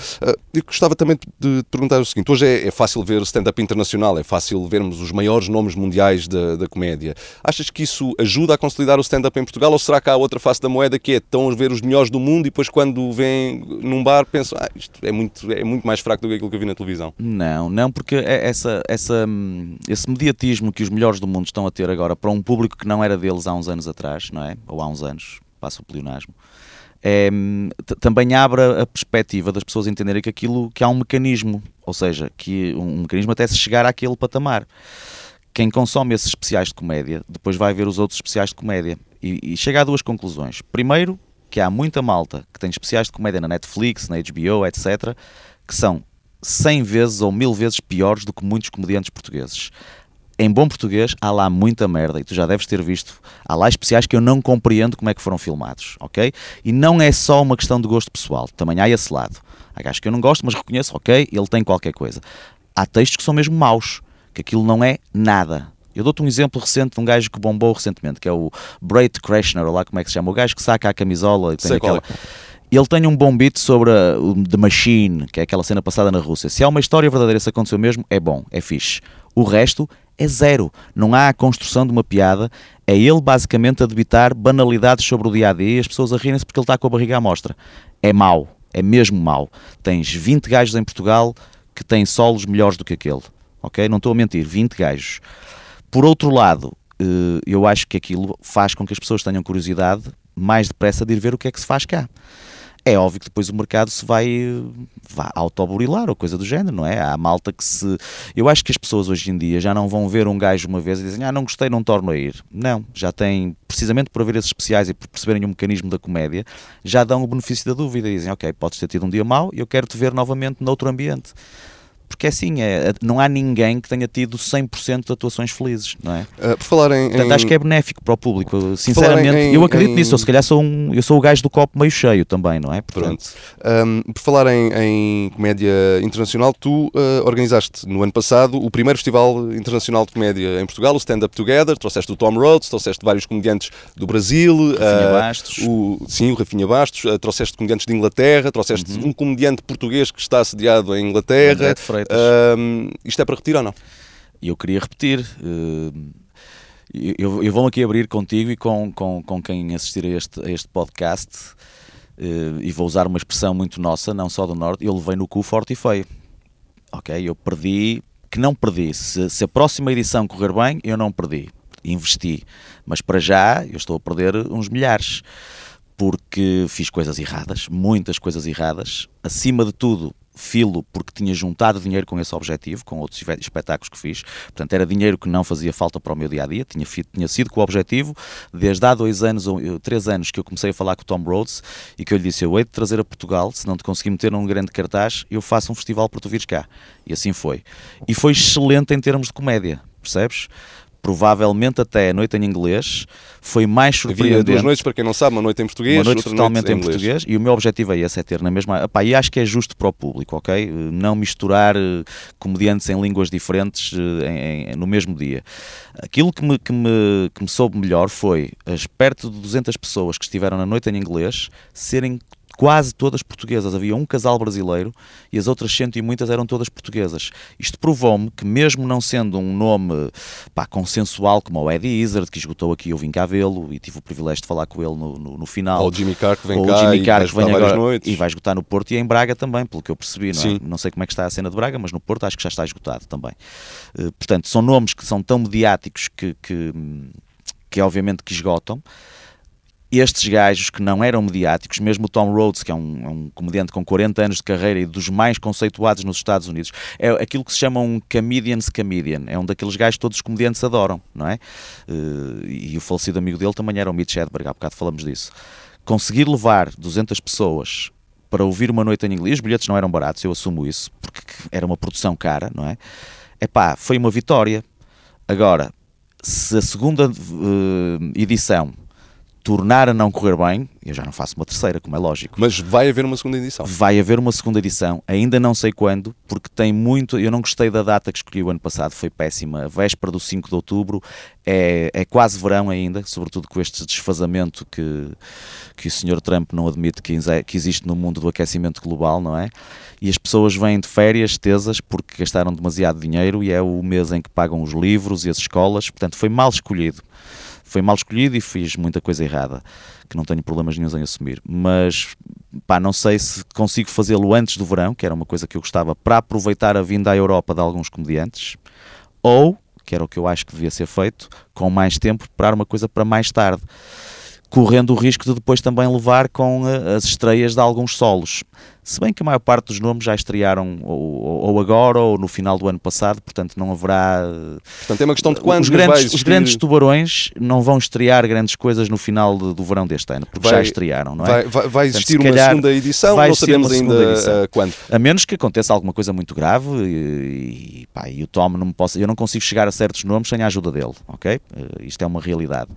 S1: eu gostava também de te perguntar o seguinte, hoje é, é fácil ver stand-up internacional, é fácil vermos os maiores nomes mundiais da, da comédia. Achas que isso ajuda a consolidar o stand-up em Portugal ou será que há outra face da moeda que é estão a ver os melhores do mundo e depois quando vêm num bar pensam ah, isto é muito, é muito mais fraco do que aquilo que eu vi na televisão?
S2: Não, não, porque é essa, essa, esse mediatismo que os melhores do mundo estão a ter agora para um público que não era deles há uns anos atrás, não é? Ou há uns anos, passa o pleonasmo. É, também abre a perspectiva das pessoas entenderem que aquilo que há um mecanismo, ou seja, que um mecanismo até se chegar àquele patamar. Quem consome esses especiais de comédia depois vai ver os outros especiais de comédia e, e chega a duas conclusões. Primeiro, que há muita malta que tem especiais de comédia na Netflix, na HBO, etc., que são 100 vezes ou mil vezes piores do que muitos comediantes portugueses em bom português, há lá muita merda e tu já deves ter visto. Há lá especiais que eu não compreendo como é que foram filmados, ok? E não é só uma questão de gosto pessoal, também há esse lado. Há gajos que eu não gosto, mas reconheço, ok, ele tem qualquer coisa. Há textos que são mesmo maus, que aquilo não é nada. Eu dou-te um exemplo recente de um gajo que bombou recentemente, que é o Breit Kreshner, ou lá como é que se chama, o gajo que saca a camisola e tem
S1: Sei
S2: aquela.
S1: É.
S2: Ele tem um bom beat sobre a, o The Machine, que é aquela cena passada na Rússia. Se há uma história verdadeira, se aconteceu mesmo, é bom, é fixe. O resto é zero. Não há a construção de uma piada. É ele basicamente a debitar banalidades sobre o dia a dia e as pessoas a rirem-se porque ele está com a barriga à mostra. É mau. É mesmo mau. Tens 20 gajos em Portugal que têm solos melhores do que aquele. Ok? Não estou a mentir. 20 gajos. Por outro lado, eh, eu acho que aquilo faz com que as pessoas tenham curiosidade mais depressa de ir ver o que é que se faz cá é óbvio que depois o mercado se vai, vai autoburilar ou coisa do género, não é? Há malta que se. Eu acho que as pessoas hoje em dia já não vão ver um gajo uma vez e dizem, ah, não gostei, não torno a ir. Não, já têm, precisamente por haver esses especiais e por perceberem o mecanismo da comédia, já dão o benefício da dúvida e dizem, ok, podes ter tido um dia mau eu quero te ver novamente noutro ambiente porque é assim, é, não há ninguém que tenha tido 100% de atuações felizes, não é?
S1: Uh, por falar em,
S2: Portanto,
S1: em...
S2: acho que é benéfico para o público. Sinceramente, em, eu acredito em... nisso. Eu, se calhar sou, um, eu sou o gajo do copo meio cheio também, não é?
S1: Portanto... Um, por falar em, comédia internacional, tu uh, organizaste no ano passado o primeiro Festival Internacional de Comédia em Portugal, o Stand Up Together. Trouxeste o Tom Rhodes, trouxeste vários comediantes do Brasil.
S2: Rafinha uh, Bastos.
S1: O, sim, o Rafinha Bastos. Uh, trouxeste comediantes de Inglaterra. Trouxeste uhum. um comediante português que está assediado em Inglaterra.
S2: Freitas. Uh,
S1: isto é para repetir ou não?
S2: Eu queria repetir. Eu, eu vou aqui abrir contigo e com, com, com quem assistir a este, a este podcast uh, e vou usar uma expressão muito nossa, não só do Norte, eu levei no cu forte e feio. Ok? Eu perdi, que não perdi. Se, se a próxima edição correr bem, eu não perdi. Investi. Mas para já eu estou a perder uns milhares porque fiz coisas erradas, muitas coisas erradas. Acima de tudo, filo porque tinha juntado dinheiro com esse objetivo, com outros espetáculos que fiz. Portanto, era dinheiro que não fazia falta para o meu dia a dia. Tinha, tinha sido com o objetivo, desde há dois anos ou três anos que eu comecei a falar com o Tom Rhodes e que eu lhe disse: Eu hei de trazer a Portugal, se não te conseguir meter num grande cartaz, eu faço um festival para tu vires cá. E assim foi. E foi excelente em termos de comédia, percebes? Provavelmente até a noite em inglês, foi mais surpreendente.
S1: Havia duas noites, para quem não sabe, uma noite em português,
S2: uma noite totalmente noite em, em português, e o meu objetivo é esse, é ter na mesma... Epá, e acho que é justo para o público, ok? Não misturar uh, comediantes em línguas diferentes uh, em, em, no mesmo dia. Aquilo que me, que, me, que me soube melhor foi as perto de 200 pessoas que estiveram na noite em inglês serem quase todas portuguesas. Havia um casal brasileiro e as outras cento e muitas eram todas portuguesas. Isto provou-me que, mesmo não sendo um nome pá, consensual como o Eddie Izzard, que esgotou aqui, eu vim cá vê-lo e tive o privilégio de falar com ele no, no, no final.
S1: Ou o Jimmy Carr que vem
S2: ou
S1: cá
S2: o Jimmy Carr
S1: que
S2: vem agora
S1: noites.
S2: e vai esgotar no Porto e em Braga também, pelo que eu percebi. Não, é? não sei como é que está a cena de Braga, mas no Porto acho que já está esgotado também. Uh, portanto, são nomes que são tão mediáticos que, que, que obviamente que esgotam estes gajos que não eram mediáticos, mesmo o Tom Rhodes, que é um, é um, comediante com 40 anos de carreira e dos mais conceituados nos Estados Unidos, é aquilo que se chama um comedian's comedian. É um daqueles gajos que todos os comediantes adoram, não é? Uh, e o falecido amigo dele também era o Mitch Hedberg, há bocado falamos disso. Conseguir levar 200 pessoas para ouvir uma noite em inglês, os bilhetes não eram baratos, eu assumo isso, porque era uma produção cara, não é? É pá, foi uma vitória. Agora, se a segunda uh, edição tornar a não correr bem, eu já não faço uma terceira, como é lógico.
S1: Mas vai haver uma segunda edição?
S2: Vai haver uma segunda edição, ainda não sei quando, porque tem muito. Eu não gostei da data que escolhi o ano passado, foi péssima. A véspera do 5 de outubro é, é quase verão ainda, sobretudo com este desfazamento que, que o Sr. Trump não admite que, que existe no mundo do aquecimento global, não é? E as pessoas vêm de férias tesas porque gastaram demasiado dinheiro e é o mês em que pagam os livros e as escolas, portanto foi mal escolhido foi mal escolhido e fiz muita coisa errada, que não tenho problemas nenhum em assumir. Mas, pá, não sei se consigo fazê-lo antes do verão, que era uma coisa que eu gostava, para aproveitar a vinda à Europa de alguns comediantes, ou, que era o que eu acho que devia ser feito, com mais tempo, preparar uma coisa para mais tarde correndo o risco de depois também levar com eh, as estreias de alguns solos. Se bem que a maior parte dos nomes já estrearam ou, ou, agora ou no final do ano passado, portanto não haverá.
S1: Portanto é uma questão de quando
S2: os grandes, os grandes tubarões não vão estrear grandes coisas no final de, do verão deste ano, porque vai, já estrearam, não é?
S1: Vai, vai, vai existir portanto, uma segunda edição, não sabemos ainda uh, quando.
S2: A menos que aconteça alguma coisa muito grave e, e, pá, e o Tom não me possa. Eu não consigo chegar a certos nomes sem a ajuda dele, ok? Uh, isto é uma realidade.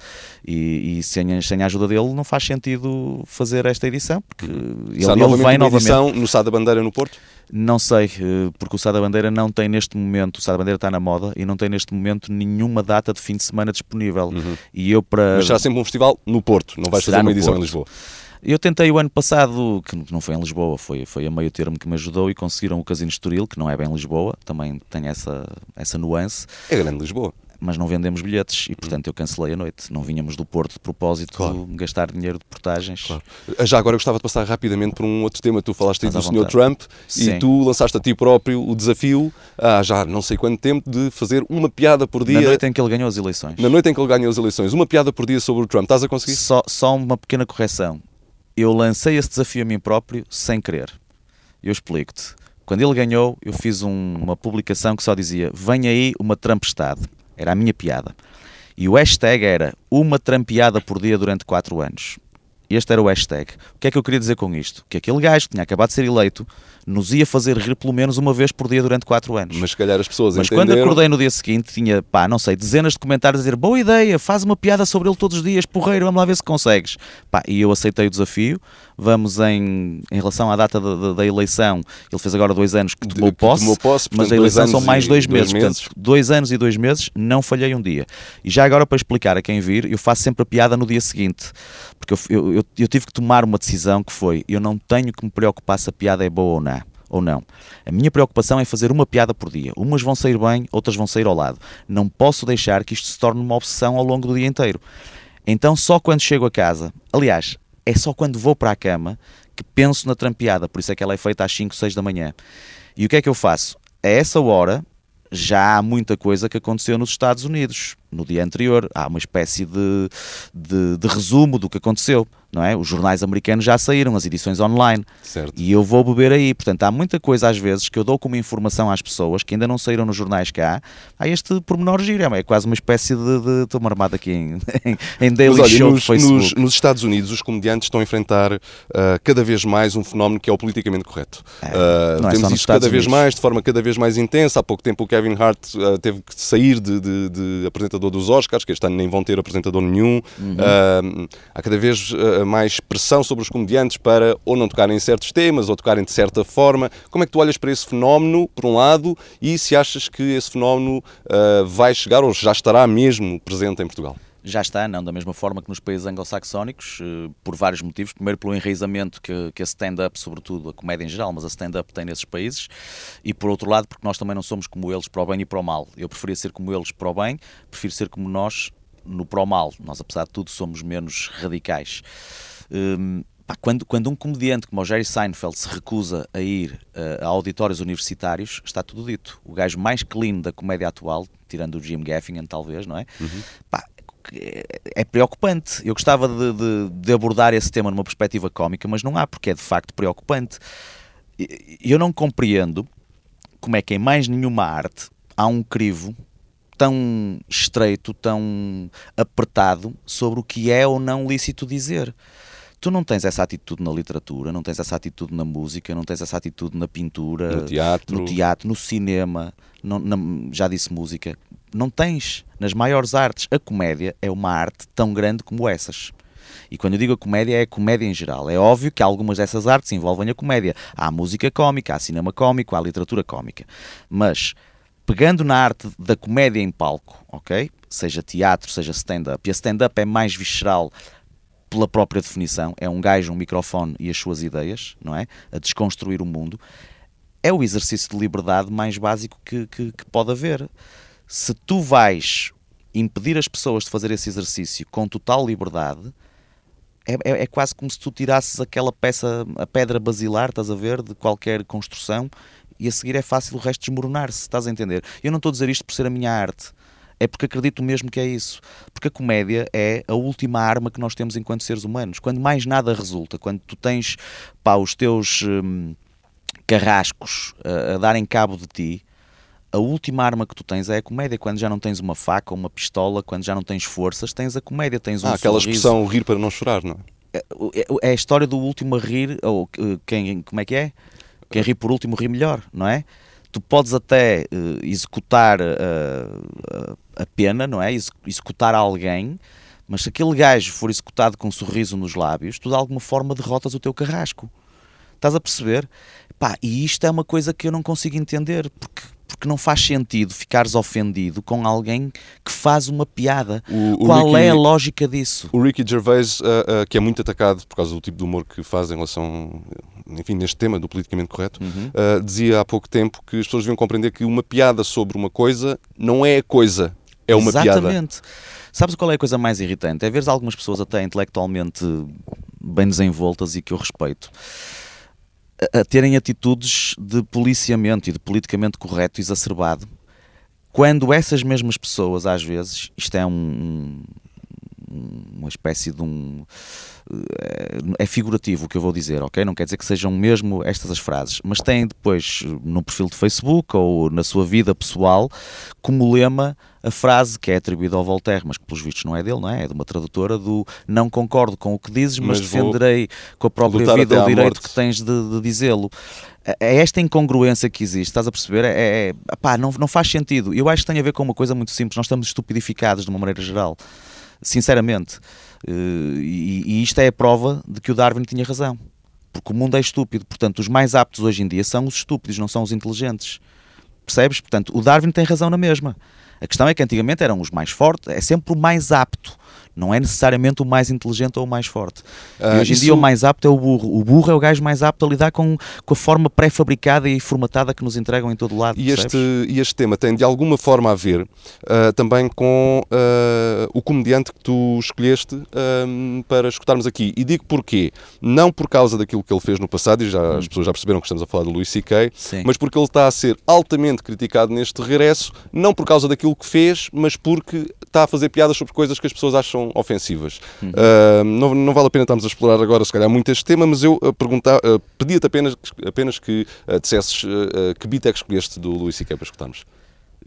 S2: E, e sem, sem a ajuda dele não faz sentido fazer esta edição, porque ele, ele vem novamente
S1: no Sá da Bandeira no Porto?
S2: Não sei, eh, porque o Sá da Bandeira não tem neste momento, o Sá da Bandeira está na moda e não tem neste momento nenhuma data de fim de semana disponível. Uhum. E eu para...
S1: Mas será sempre um festival no Porto, não vais fazer uma edição Porto. em Lisboa?
S2: Eu tentei o ano passado, que não foi em Lisboa, foi, foi a meio termo que me ajudou e conseguiram o Casino Estoril, que não é bem Lisboa, também tem essa, essa nuance.
S1: É grande Lisboa
S2: mas não vendemos bilhetes e, portanto, eu cancelei a noite. Não vinhamos do Porto de propósito claro. gastar dinheiro de portagens. Claro.
S1: Já agora eu gostava de passar rapidamente por um outro tema. Tu falaste aí do Sr. Trump Sim. e tu lançaste a ti próprio o desafio, há já não sei quanto tempo, de fazer uma piada por dia.
S2: Na noite em que ele ganhou as eleições.
S1: Na noite em que ele ganhou as eleições. Uma piada por dia sobre o Trump. Estás a conseguir?
S2: Só, só uma pequena correção. Eu lancei esse desafio a mim próprio sem querer. Eu explico-te. Quando ele ganhou, eu fiz um, uma publicação que só dizia: Vem aí uma Trumpestade. Era a minha piada. E o hashtag era uma trampeada por dia durante 4 anos. Este era o hashtag. O que é que eu queria dizer com isto? Que aquele gajo que tinha acabado de ser eleito nos ia fazer rir pelo menos uma vez por dia durante 4 anos.
S1: Mas se calhar as pessoas
S2: Mas
S1: entenderam...
S2: quando acordei no dia seguinte, tinha, pá, não sei, dezenas de comentários a dizer boa ideia, faz uma piada sobre ele todos os dias, porreiro, vamos lá ver se consegues. Pá, e eu aceitei o desafio. Vamos em, em relação à data da, da, da eleição, ele fez agora dois anos que tomou posse,
S1: tomou posse
S2: mas a eleição são mais dois, dois meses. meses. Portanto, dois anos e dois meses, não falhei um dia. E já agora para explicar a quem vir, eu faço sempre a piada no dia seguinte. Porque eu, eu, eu, eu tive que tomar uma decisão que foi, eu não tenho que me preocupar se a piada é boa ou não ou não. A minha preocupação é fazer uma piada por dia. Umas vão sair bem, outras vão sair ao lado. Não posso deixar que isto se torne uma obsessão ao longo do dia inteiro. Então, só quando chego a casa, aliás, é só quando vou para a cama que penso na trampeada, por isso é que ela é feita às 5, 6 da manhã. E o que é que eu faço? A essa hora já há muita coisa que aconteceu nos Estados Unidos no dia anterior. Há uma espécie de, de, de resumo do que aconteceu não é? Os jornais americanos já saíram, as edições online.
S1: Certo.
S2: E eu vou beber aí. Portanto, há muita coisa às vezes que eu dou como informação às pessoas que ainda não saíram nos jornais cá. Há este pormenor giro, é quase uma espécie de. Estou-me armado aqui em, em, em daily
S1: Mas, olha,
S2: show
S1: nos, nos, nos, Estados Unidos, os comediantes estão a enfrentar uh, cada vez mais um fenómeno que é o politicamente correto.
S2: É,
S1: uh,
S2: é
S1: temos
S2: nos
S1: isso cada vez mais, de forma cada vez mais intensa. Há pouco tempo o Kevin Hart uh, teve que sair de, de, de apresentador dos Oscars, que este ano nem vão ter apresentador nenhum. Uh, há cada vez uh, mais pressão sobre os comediantes para ou não tocarem em certos temas ou tocarem de certa forma. Como é que tu olhas para esse fenómeno, por um lado, e se achas que esse fenómeno uh, vai chegar ou já estará mesmo presente em Portugal?
S2: Já está, não, da mesma forma que nos países anglo-saxónicos, eh, por vários motivos. Primeiro, pelo enraizamento que, que a stand-up, sobretudo a comédia em geral, mas a stand-up tem nesses países. E por outro lado, porque nós também não somos como eles para o bem e para o mal. Eu preferia ser como eles para o bem, prefiro ser como nós no para o mal. Nós, apesar de tudo, somos menos radicais. Hum, Pá, quando, quando, um comediante como o Jerry Seinfeld se recusa a ir uh, a auditórios universitários, está tudo dito. O gajo mais clean da comédia atual, tirando o Jim Gaffigan, talvez, não é?
S1: Uhum.
S2: Pá, é preocupante. Eu gostava de, de, de, abordar esse tema numa perspectiva cómica, mas não há, porque é de facto preocupante. Eu não compreendo como é que em mais nenhuma arte há um crivo tão estreito, tão apertado sobre o que é ou não lícito dizer. Tu não tens essa atitude na literatura, não tens essa atitude na música, não tens essa atitude na pintura,
S1: no teatro,
S2: no, teatro, no cinema, não, na, já disse música. Não tens nas maiores artes. A comédia é uma arte tão grande como essas. E quando eu digo a comédia, é a comédia em geral. É óbvio que algumas dessas artes envolvem a comédia. Há música cómica, há cinema cómico, há literatura cómica. Mas pegando na arte da comédia em palco, ok? Seja teatro, seja stand-up, e a stand-up é mais visceral pela própria definição, é um gajo, um microfone e as suas ideias, não é? A desconstruir o mundo. É o exercício de liberdade mais básico que, que, que pode haver. Se tu vais impedir as pessoas de fazer esse exercício com total liberdade, é, é, é, quase como se tu tirasses aquela peça, a pedra basilar, estás a ver, de qualquer construção, e a seguir é fácil o resto desmoronar-se, estás a entender? Eu não estou a dizer isto por ser a minha arte é porque acredito mesmo que é isso. Porque a comédia é a última arma que nós temos enquanto seres humanos. Quando mais nada resulta, quando tu tens pá, os teus hum, carrascos a, a darem cabo de ti, a última arma que tu tens é a comédia. Quando já não tens uma faca ou uma pistola, quando já não tens forças, tens a comédia, tens um
S1: ah, aquela
S2: sorriso.
S1: expressão rir para não chorar, não
S2: é? É a história do último a rir, ou quem, como é que é? Quem ri por último ri melhor, não é? tu podes até uh, executar uh, a pena, não é? Executar alguém, mas se aquele gajo for executado com um sorriso nos lábios, tu de alguma forma derrotas o teu carrasco. Estás a perceber? Pá, e isto é uma coisa que eu não consigo entender, porque, porque não faz sentido ficares ofendido com alguém que faz uma piada.
S1: O, o
S2: Qual
S1: Ricky,
S2: é a lógica disso?
S1: O Ricky Gervais, uh, uh, que é muito atacado por causa do tipo de humor que faz em relação, enfim, neste tema do politicamente correto,
S2: Uhum.
S1: uh, dizia há pouco tempo que as pessoas deviam compreender que uma piada sobre uma coisa não é a coisa, é uma piada.
S2: Exatamente. Sabes qual é a coisa mais irritante? É ver algumas pessoas até intelectualmente bem desenvoltas e que eu respeito a, terem atitudes de policiamento e de politicamente correto exacerbado quando essas mesmas pessoas, às vezes, isto é um, uma espécie de um. É figurativo o que eu vou dizer, ok? Não quer dizer que sejam mesmo estas as frases, mas têm depois no perfil de Facebook ou na sua vida pessoal como lema a frase que é atribuída ao Voltaire, mas que pelos vistos não é dele, não é? É de uma tradutora do não concordo com o que dizes, mas,
S1: Mas
S2: defenderei com a própria vida o direito que tens de, de dizê-lo. É é esta incongruência que existe, estás a perceber? É, é, pá, não, não faz sentido. Eu acho que tem a ver com uma coisa muito simples. Nós estamos estupidificados de uma maneira geral. Sinceramente. Eh, E, e isto é a prova de que o Darwin tinha razão. Porque o mundo é estúpido. Portanto, os mais aptos hoje em dia são os estúpidos, não são os inteligentes. Percebes? Portanto, o Darwin tem razão na mesma. A questão é que antigamente eram os mais fortes, é sempre o mais apto. Não é necessariamente o mais inteligente ou o mais forte.
S1: Ah,
S2: e hoje em
S1: isso-
S2: dia o mais apto é o burro. O burro é o gajo mais apto a lidar com, com a forma pré-fabricada e formatada que nos entregam em todo lado.
S1: E este, e este tema tem de alguma forma a ver ah, também com ah, o comediante que tu escolheste ah, para escutarmos aqui. E digo porquê. Não por causa daquilo que ele fez no passado, e já, as pessoas já perceberam que estamos a falar do Louis C.K., mas porque ele está a ser altamente criticado neste regresso, não por causa daquilo que fez, mas porque está a fazer piadas sobre coisas que as pessoas acham ofensivas. Ah, não, não vale a pena estarmos a explorar agora, se calhar, muito este tema, mas eu ah, perguntar, ah, pedia-te apenas, apenas que ah, dissesses ah, que beat é que escolheste do Louis C.K. para escutarmos.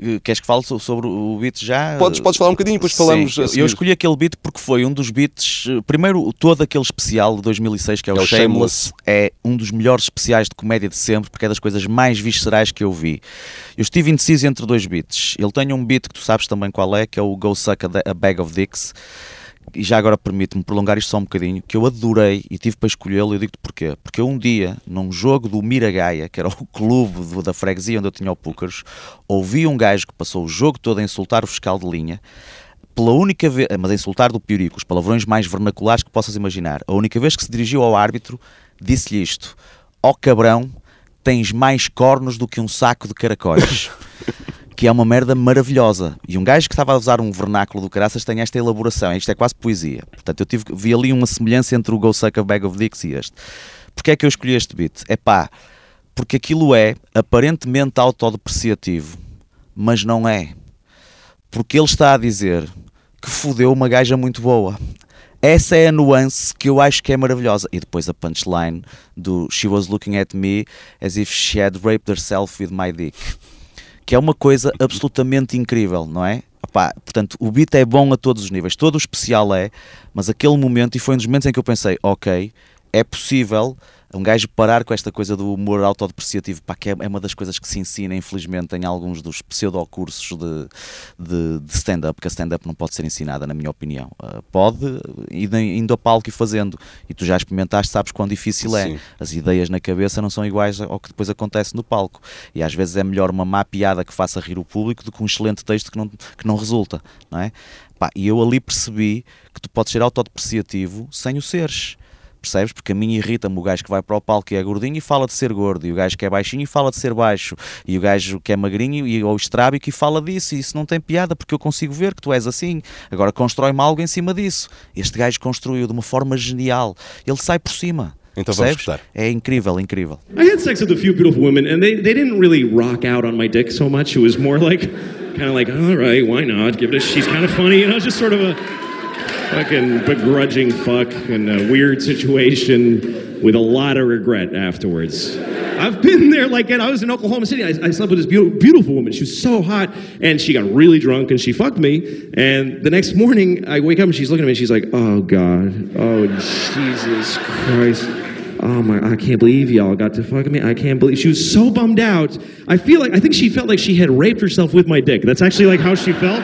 S2: Eh, Queres que fale so- sobre o beat já?
S1: Podes, podes falar um bocadinho, depois falamos
S2: Sim, eu-
S1: seguir.
S2: Eu escolhi aquele beat porque foi um dos beats. eh, Primeiro, todo aquele especial de 2006, que é o,
S1: É o
S2: Shameless, é um dos melhores especiais de comédia de sempre, porque é das coisas mais viscerais que eu vi. Eu estive indeciso entre dois beats. Ele tem um beat que tu sabes também qual é, que é o Go Suck a Bag of Dicks. E já agora permite-me prolongar isto só um bocadinho, que eu adorei e tive para escolhê-lo. Eu digo-te porquê. Porque um dia, num jogo do Miragaia, que era o clube do- da freguesia onde eu tinha o Púcaros, ouvi um gajo que passou o jogo todo a insultar o fiscal de linha pela única vez, mas a insultar do Piorico, os palavrões mais vernaculares que possas imaginar, a única vez que se dirigiu ao árbitro, disse-lhe isto: Ó cabrão, tens mais cornos do que um saco de caracóis. que é uma merda maravilhosa. E um gajo que estava a usar um vernáculo do caraças tem esta elaboração. Isto é quase poesia. Portanto, eu tive, vi ali uma semelhança entre o Go Suck a Bag of Dicks e este. Porquê é que eu escolhi este beat? É pá, porque aquilo é aparentemente autodepreciativo, mas não é porque ele está a dizer que fodeu uma gaja muito boa. Essa é a nuance que eu acho que é maravilhosa. E depois a punchline do She was looking at me as if she had raped herself with my dick. Que é uma coisa absolutamente incrível, não é? Epá, portanto, o beat é bom a todos os níveis. Todo o especial é, mas aquele momento, e foi um dos momentos em que eu pensei, ok, é possível um gajo parar com esta coisa do humor autodepreciativo, pá, que é, é uma das coisas que se ensina, infelizmente, em alguns dos pseudo-cursos de, de, de stand-up, que a stand-up não pode ser ensinada, na minha opinião. Ah, pode, indo a palco e fazendo. E tu já experimentaste, sabes quão difícil é.
S1: Sim.
S2: As ideias na cabeça não são iguais ao que depois acontece no palco. E às vezes é melhor uma má piada que faça rir o público do que um excelente texto que não, que não resulta, não é? Pá, e eu ali percebi que tu podes ser autodepreciativo sem o seres. Percebes? Porque a mim irrita-me o gajo que vai para o palco e é gordinho e fala de ser gordo, e o gajo que é baixinho e fala de ser baixo, e o gajo que é magrinho e, ou estrábico e fala disso, e isso não tem piada porque eu consigo ver que tu és assim. Agora constrói-me algo em cima disso. Este gajo construiu de uma forma genial. Ele sai por cima.
S1: Então vamos
S2: Percebes?
S1: escutar.
S2: É incrível, incrível.
S4: I had sex with a few beautiful women, and they, they didn't really rock out on my dick so much. It was more like, kind of like, all right, why not? Give it a. She's kind of funny, you know, just sort of a fucking begrudging fuck in a weird situation with a lot of regret afterwards. I've been there, like, I was in Oklahoma City. I, I slept with this beautiful, beautiful woman. She was so hot, and she got really drunk, and she fucked me. And the next morning, I wake up and she's looking at me, and she's like, "Oh God, oh Jesus Christ." Oh my! I can't believe y'all got to fuck me. I can't believe she was so bummed out. I feel like I think she felt like she had raped herself with my dick. That's actually like how she felt.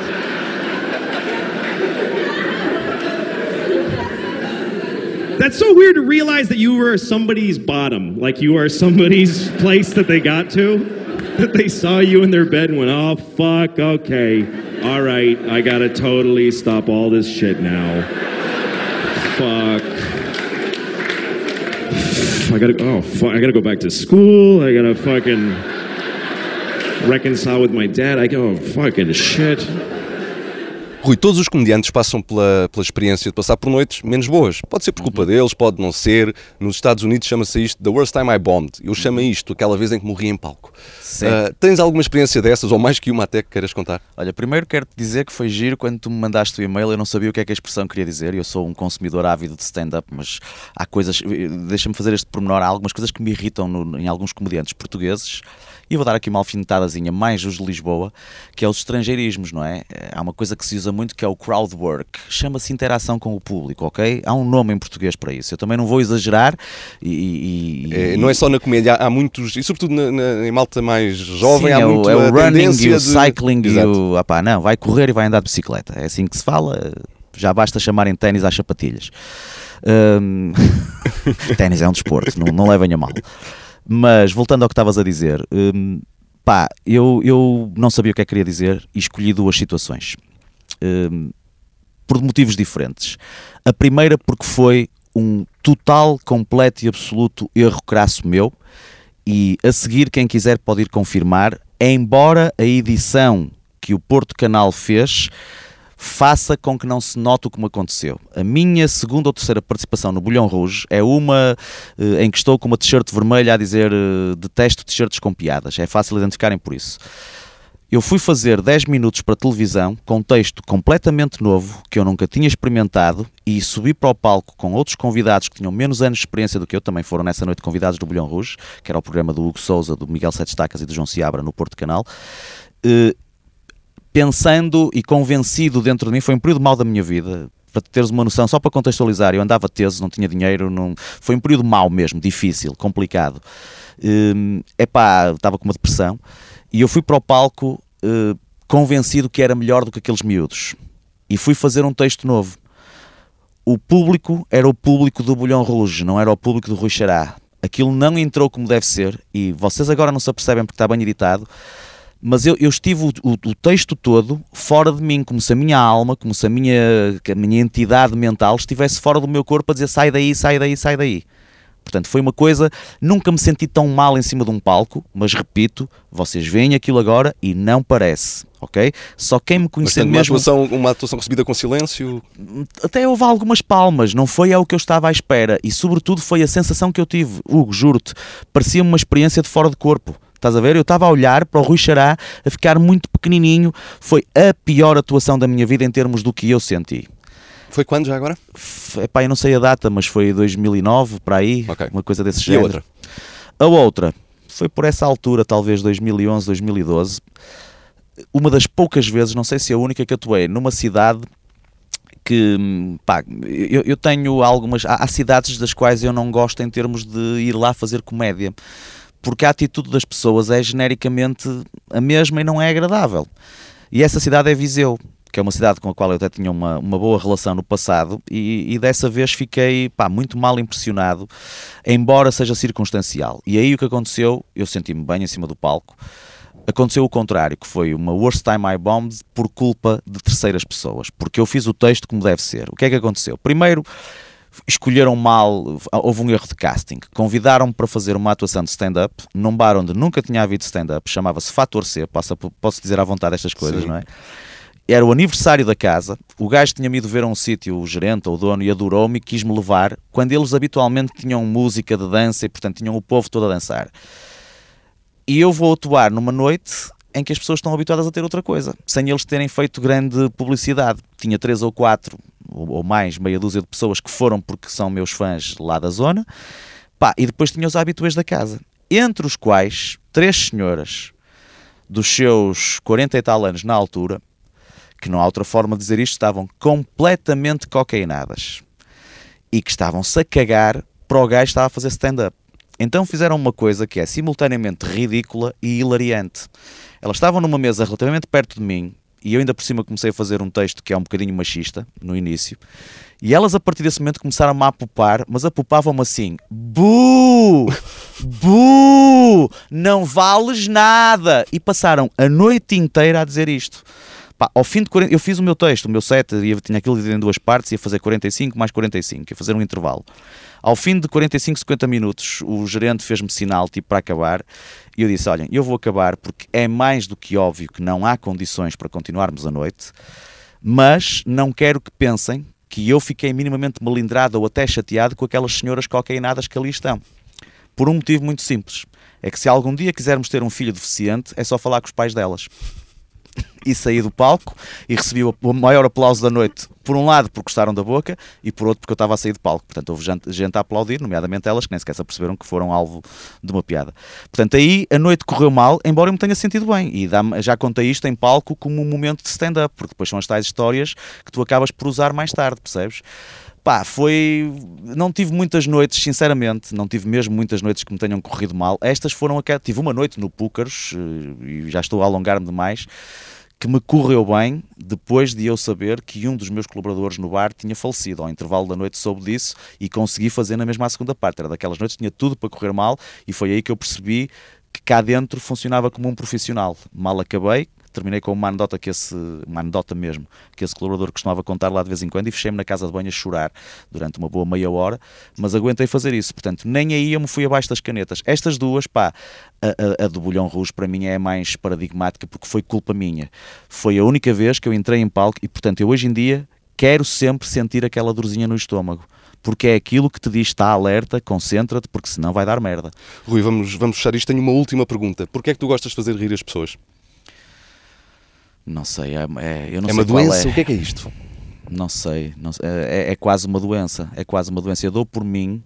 S4: That's so weird to realize that you were somebody's bottom, like you are somebody's place that they got to, that they saw you in their bed and went, "Oh fuck, okay, all right, I gotta totally stop all this shit now." Fuck. I gotta oh fuck, I gotta go back to school. I gotta fucking reconcile with my dad. I go oh, fucking shit.
S1: Rui, todos os comediantes passam pela, pela experiência de passar por noites menos boas. Pode ser por culpa
S2: Uhum.
S1: deles, pode não ser. Nos Estados Unidos chama-se isto The Worst Time I Bombed. Eu chamo isto aquela vez em que morri em palco.
S2: Uhum.
S1: Ah, tens alguma experiência dessas, ou mais que uma até que queiras contar?
S2: Olha, primeiro quero-te dizer que foi giro quando tu me mandaste o e-mail, eu não sabia o que é que a expressão queria dizer, eu sou um consumidor ávido de stand-up, mas há coisas, deixa-me fazer este pormenor, há algumas coisas que me irritam no- em alguns comediantes portugueses, e vou dar aqui uma alfinetadazinha, mais os de Lisboa, que é os estrangeirismos, não é? Há uma coisa que se usa muito que é o crowd work, chama-se interação com o público, ok? Há um nome em português para isso, eu também não vou exagerar e... e-
S1: É,
S2: e-
S1: não é só na comédia, há, muitos, e sobretudo na, na- em malta mais jovem,
S2: Sim,
S1: há
S2: é,
S1: muito
S2: é o running e o
S1: de...
S2: cycling e
S1: Exato.
S2: o. Apá, não, vai correr e vai andar de bicicleta. É assim que se fala. Já basta chamarem ténis às sapatilhas. Hum, ténis é um desporto, não, não levem a mal. Mas voltando ao que estavas a dizer, hum, pá, eu, eu não sabia o que é que queria dizer e escolhi duas situações. Hum, por motivos diferentes. A primeira porque foi um total, completo e absoluto erro crasso meu, e a seguir, quem quiser pode ir confirmar, embora a edição que o Porto Canal fez faça com que não se note o que me aconteceu. A minha segunda ou terceira participação no Bulhão Rouge é uma eh, em que estou com uma t-shirt vermelha a dizer eh, detesto t-shirts com piadas. É fácil identificarem por isso. Eu fui fazer 10 minutos para televisão com um texto completamente novo que eu nunca tinha experimentado e subi para o palco com outros convidados que tinham menos anos de experiência do que eu, também foram nessa noite convidados do Bulhão Rouge, que era o programa do Hugo Souza, do Miguel Sete Estacas e do João Seabra no Porto Canal. Eh, pensando e convencido dentro de mim, foi um período mau da minha vida, para teres uma noção, só para contextualizar, eu andava teso, não tinha dinheiro, não... foi um período mau mesmo, difícil, complicado. É epá, estava com uma depressão e eu fui para o palco uh, convencido que era melhor do que aqueles miúdos. E fui fazer um texto novo. O público era o público do Bulhão Rouge, não era o público do Rui Xará. Aquilo não entrou como deve ser e vocês agora não se apercebem porque está bem editado, mas eu, eu estive o, o, o, texto todo fora de mim, como se a minha alma, como se a minha, a minha entidade mental estivesse fora do meu corpo a dizer sai daí, sai daí, sai daí. Portanto, foi uma coisa. Nunca me senti tão mal em cima de um palco, mas repito, vocês veem aquilo agora e não parece, ok? Só quem me conhecer
S1: mas,
S2: mesmo.
S1: Uma atuação, uma atuação recebida com silêncio.
S2: Até houve algumas palmas, não foi ao que eu estava à espera e, sobretudo, foi a sensação que eu tive. Hugo, juro-te, parecia uma experiência de fora de corpo. Estás a ver? Eu estava a olhar para o Rui Xará a ficar muito pequenininho. Foi a pior atuação da minha vida em termos do que eu senti.
S1: Foi quando já agora?
S2: Epá, eu não sei a data, mas foi 2009, para aí, okay. uma coisa desse género.
S1: E a outra?
S2: A outra foi por essa altura, talvez 2011, 2012, uma das poucas vezes, não sei se é a única que atuei, numa cidade que pá, eu, eu, tenho algumas. Há, há, cidades das quais eu não gosto em termos de ir lá fazer comédia, porque a atitude das pessoas é genericamente a mesma e não é agradável. E essa cidade é Viseu que é uma cidade com a qual eu até tinha uma, uma boa relação no passado, e, e dessa vez fiquei pá, muito mal impressionado, embora seja circunstancial. E aí o que aconteceu, eu senti-me bem em cima do palco, aconteceu o contrário, que foi uma worst time I bombed por culpa de terceiras pessoas, porque eu fiz o texto como deve ser. O que é que aconteceu? Primeiro, escolheram mal, houve um erro de casting. Convidaram-me para fazer uma atuação de stand-up num bar onde nunca tinha havido stand-up, chamava-se Fator C, posso, posso dizer à vontade estas coisas, Sim. não é? era o aniversário da casa, o gajo tinha-me ido ver a um sítio, o gerente ou o dono, e adorou-me e quis-me levar, quando eles habitualmente tinham música de dança e, portanto, tinham o povo todo a dançar. E eu vou atuar numa noite em que as pessoas estão habituadas a ter outra coisa, sem eles terem feito grande publicidade. Tinha três ou quatro, ou mais, meia dúzia de pessoas que foram porque são meus fãs lá da zona, pá, e depois tinha os habituês da casa, entre os quais três senhoras dos seus 40 e tal anos na altura, que não há outra forma de dizer isto, estavam completamente cocainadas e que estavam-se a cagar para o gajo que estava a fazer stand-up. Então fizeram uma coisa que é simultaneamente ridícula e hilariante. Elas estavam numa mesa relativamente perto de mim e eu ainda por cima comecei a fazer um texto que é um bocadinho machista no início. E elas a partir desse momento começaram a apupar, mas apupavam-me assim: Bu! Bu! Não vales nada! E passaram a noite inteira a dizer isto. Pá, ao fim de 40, eu fiz o meu texto, o meu set, ia, tinha aquilo dividido em duas partes, ia fazer 45 mais 45, ia fazer um intervalo. Ao fim de 45, 50 minutos, o gerente fez-me sinal, tipo, para acabar, e eu disse, olhem, eu vou acabar porque é mais do que óbvio que não há condições para continuarmos a noite, mas não quero que pensem que eu fiquei minimamente melindrado ou até chateado com aquelas senhoras cocainadas que ali estão. Por um motivo muito simples. É que se algum dia quisermos ter um filho deficiente, é só falar com os pais delas e saí do palco e recebi o maior aplauso da noite. Por um lado, porque gostaram da boca, e por outro, porque eu estava a sair do palco. Portanto, houve gente a aplaudir, nomeadamente elas, que nem sequer se aperceberam que foram alvo de uma piada. Portanto, aí a noite correu mal, embora eu me tenha sentido bem. E já contei isto em palco como um momento de stand-up, porque depois são as tais histórias que tu acabas por usar mais tarde, percebes? Pá, foi. Não tive muitas noites, sinceramente, não tive mesmo muitas noites que me tenham corrido mal. Estas foram aquelas. Tive uma noite no Púcaros, eh, e já estou a alongar-me demais que me correu bem depois de eu saber que um dos meus colaboradores no bar tinha falecido. Ao intervalo da noite soube disso e consegui fazer na mesma segunda parte. Era daquelas noites que tinha tudo para correr mal e foi aí que eu percebi que cá dentro funcionava como um profissional. Mal acabei, terminei com uma anedota que esse, uma anedota mesmo, que esse colaborador costumava contar lá de vez em quando e fechei-me na casa de banho a chorar durante uma boa meia hora, mas aguentei fazer isso, portanto, nem aí eu me fui abaixo das canetas. Estas duas, pá, a, a, a do Bolhão Rouge para mim é mais paradigmática porque foi culpa minha. Foi a única vez que eu entrei em palco e, portanto, eu hoje em dia quero sempre sentir aquela dorzinha no estômago porque é aquilo que te diz está alerta, concentra-te, porque senão vai dar merda.
S1: Rui, vamos, vamos fechar isto. Tenho uma última pergunta. Porquê é que tu gostas de fazer rir as pessoas?
S2: Não sei, é, é eu não
S1: é
S2: sei
S1: uma doença?
S2: É.
S1: O que é que é isto?
S2: Não sei, não. É, é quase uma doença, é quase uma doença. Eu dou por mim,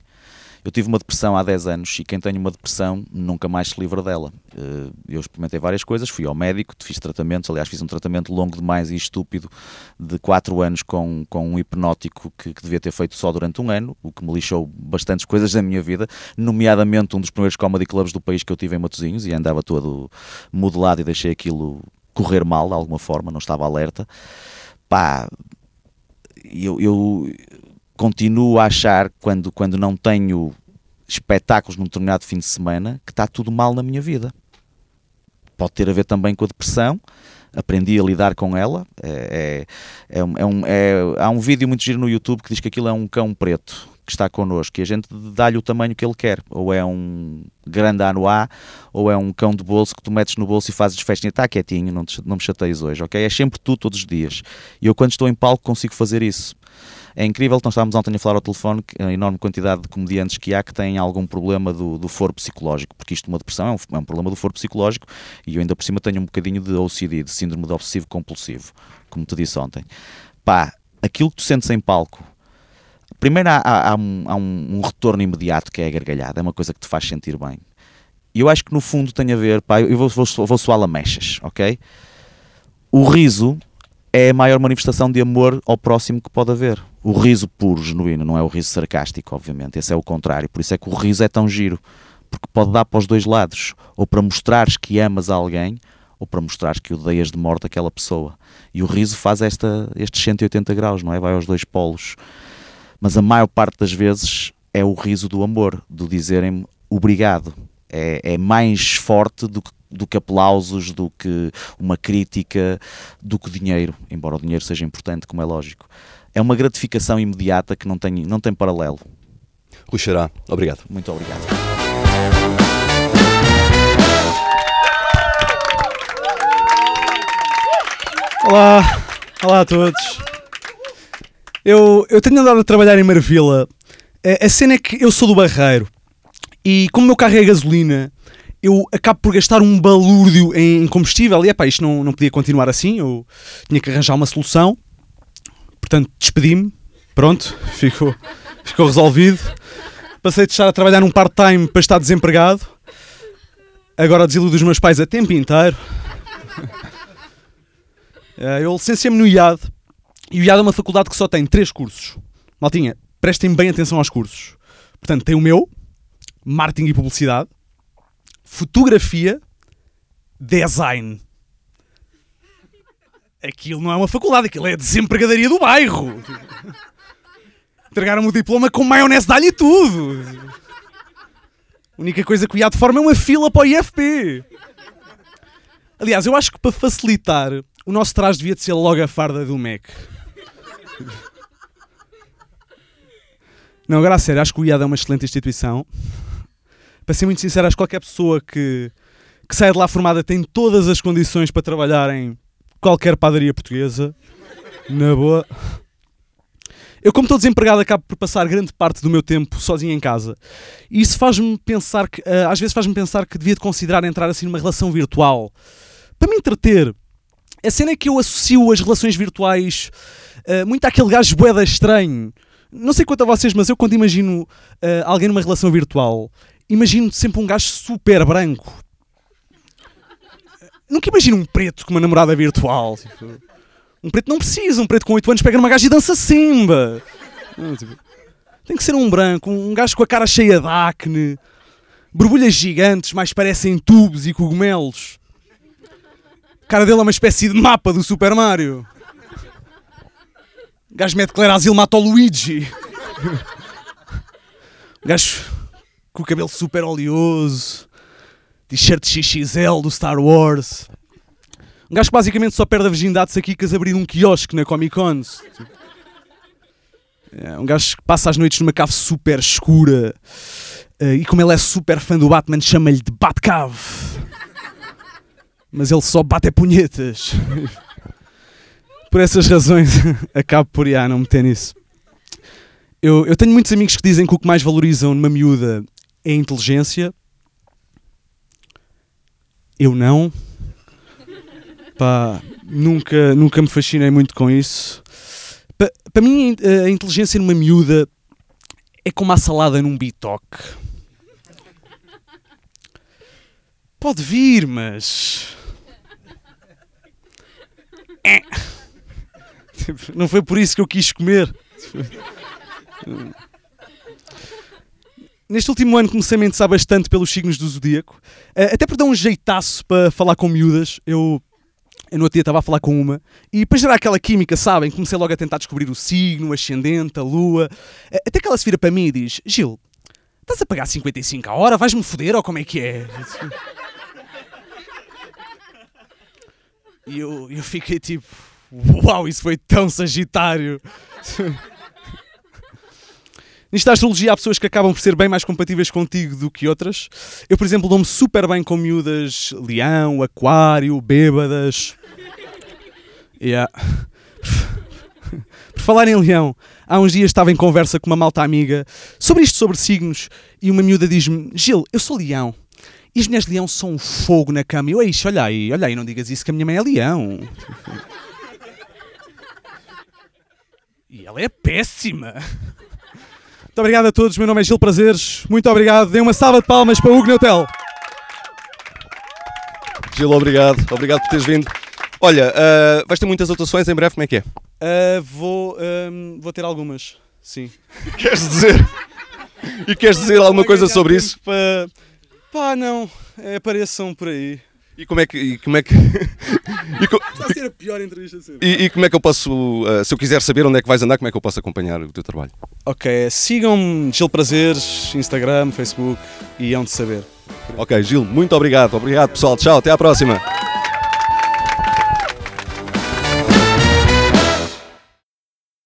S2: eu tive uma depressão há 10 anos e quem tem uma depressão nunca mais se livra dela. Eh, Eu experimentei várias coisas, fui ao médico, fiz tratamentos, aliás fiz um tratamento longo demais e estúpido de 4 anos com, com um hipnótico que, que devia ter feito só durante um ano, o que me lixou bastantes coisas da minha vida, nomeadamente um dos primeiros comedy clubs do país que eu tive em Matosinhos e andava todo modelado e deixei aquilo correr mal de alguma forma, não estava alerta. Pá, eu, eu continuo a achar, quando, quando não tenho espetáculos num determinado fim de semana, que está tudo mal na minha vida. Pode ter a ver também com a depressão, aprendi a lidar com ela. É, é, é um, é é- há um vídeo muito giro no YouTube que diz que aquilo é um cão preto que está connosco e a gente dá-lhe o tamanho que ele quer. Ou é um grande anuá, ou é um cão de bolso que tu metes no bolso e fazes festinha. Está quietinho, não, te- não me chateias hoje, ok? É sempre tu todos os dias. E eu, quando estou em palco, consigo fazer isso. É incrível, nós estávamos ontem a falar ao telefone que a enorme quantidade de comediantes que há que têm algum problema do, do foro psicológico, porque isto, uma depressão, é um, é um problema do foro psicológico e eu ainda por cima tenho um bocadinho de OCD, de síndrome de obsessivo compulsivo, como te disse ontem. Pá, aquilo que tu sentes em palco, primeiro há, há- há um, há um- um retorno imediato que é a gargalhada, é uma coisa que te faz sentir bem. E eu acho que no fundo tem a ver, pá, eu vou, vou, vou soar lamechas, ok? O riso é a maior manifestação de amor ao próximo que pode haver. O riso puro, genuíno, não é o riso sarcástico, obviamente. Esse é o contrário. Por isso é que o riso é tão giro. Porque pode dar para os dois lados. Ou para mostrares que amas alguém, ou para mostrares que odeias de morte aquela pessoa. E o riso faz esta, estes 180 graus, não é? Vai aos dois polos. Mas a maior parte das vezes é o riso do amor, do dizerem-me obrigado. É, é mais forte do que, do que aplausos, do que uma crítica, do que dinheiro, embora o dinheiro seja importante, como é lógico. É uma gratificação imediata que não tem, não tem paralelo.
S1: Rui Xará, obrigado.
S2: Muito obrigado.
S5: Olá, olá a todos. Eu, eu tenho andado a trabalhar em Marvila. A, a cena é que eu sou do Barreiro e como o meu carro é gasolina, eu acabo por gastar um balúrdio em combustível e epá, isto não, não podia continuar assim, eu tinha que arranjar uma solução. Portanto, despedi-me, pronto, ficou, ficou resolvido. Passei de estar a trabalhar num part-time para estar desempregado. Agora desiludo os meus pais a tempo inteiro. Eh, Eu licenciei-me no IAD e o IAD é uma faculdade que só tem três cursos. Maltinha, prestem bem atenção aos cursos. Portanto, tem o meu, Marketing e Publicidade, Fotografia, Design. Aquilo não é uma faculdade, aquilo é a desempregadaria do bairro. Entregaram-me o diploma com maionese de alho e tudo. A única coisa que o IAD forma é uma fila para o IFP. Aliás, eu acho que para facilitar, o nosso traje devia de ser logo a farda do Mac. Não, agora a sério, acho que o IAD é uma excelente instituição. Para ser muito sincero, acho que qualquer pessoa que, que saia de lá formada tem todas as condições para trabalhar em qualquer padaria portuguesa. Na boa. Eu, como estou desempregado, acabo por passar grande parte do meu tempo sozinho em casa. E isso faz-me pensar que, ah, às vezes faz-me pensar que devia de considerar entrar assim numa relação virtual. Para me entreter. A cena é que eu associo as relações virtuais ah, muito àquele gajo boeda estranho. Não sei quanto a vocês, mas eu quando imagino ah, alguém numa relação virtual, imagino sempre um gajo super branco. Nunca imagino um preto com uma namorada virtual. tipo. Um preto não precisa, um preto com 8 anos pega numa gaja e dança simba. Não, tipo, tem que ser um branco, um gajo com a cara cheia de acne, borbulhas gigantes, mais parecem tubos e cogumelos. Cara dele é uma espécie de mapa do Super Mario. O gajo mete Claire Asilo, mata o Luigi. O gajo com o cabelo super oleoso, t-shirt XXL do Star Wars. Um gajo que basicamente só perde a virgindade se aqui queres abrir um quiosque na Comic Con. É, um gajo que passa as noites numa cave super escura eh, e como ele é super fã do Batman, chama-lhe de Batcave. Mas ele só bate punhetas. por essas razões, acabo por já não meter nisso. Eu, eu tenho muitos amigos que dizem que o que mais valorizam numa miúda é a inteligência. Eu não. Pá, nunca, nunca me fascinei muito com isso. Para pa mim, a inteligência numa miúda é como a salada num bitoque. Pode vir, mas. É. Não foi por isso que eu quis comer. Neste último ano comecei a me interessar bastante pelos signos do zodíaco, eh, até por dar um jeitaço para falar com miúdas. Eu, eu no outro dia estava a falar com uma e para gerar aquela química, sabem? Comecei logo a tentar descobrir o signo, o ascendente, a lua. Eh, até que ela se vira para mim e diz: Gil, estás a pagar 55 a hora? Vais-me foder ou como é que é? E eu, eu fiquei tipo: Uau, isso foi tão sagitário! Nisto da astrologia há pessoas que acabam por ser bem mais compatíveis contigo do que outras. Eu, por exemplo, dou-me super bem com miúdas leão, aquário, bêbadas. Yeah. Por falar em leão, há uns dias estava em conversa com uma malta amiga sobre isto, sobre signos, e uma miúda diz-me: Gil, eu sou leão. E as mulheres de leão são um fogo na cama. Eu, Eixe, olha aí, olha aí, não digas isso que a minha mãe é leão. E ela é péssima. Muito obrigado a todos. Meu nome é Gil Prazeres. Muito obrigado. Dê uma salva de palmas para o Hugo Neutel.
S1: Gil, obrigado. Obrigado por teres vindo. Olha, uh, vais ter muitas atuações em breve, como é que é?
S5: Uh, vou, um, vou ter algumas, sim.
S1: Queres dizer? E queres dizer alguma coisa sobre isso?
S5: Para... Pá, não. É, apareçam por aí.
S1: E como é que. E como é que...
S5: e co... Está a ser a pior entrevista sempre.
S1: E, e, como é que eu posso. Uh, se eu quiser saber onde é que vais andar, como é que eu posso acompanhar o teu trabalho?
S5: Ok, sigam-me Gil Prazeres, Instagram, Facebook e hão de saber.
S1: Ok, Gil, muito obrigado. Obrigado, pessoal. Tchau, até à próxima.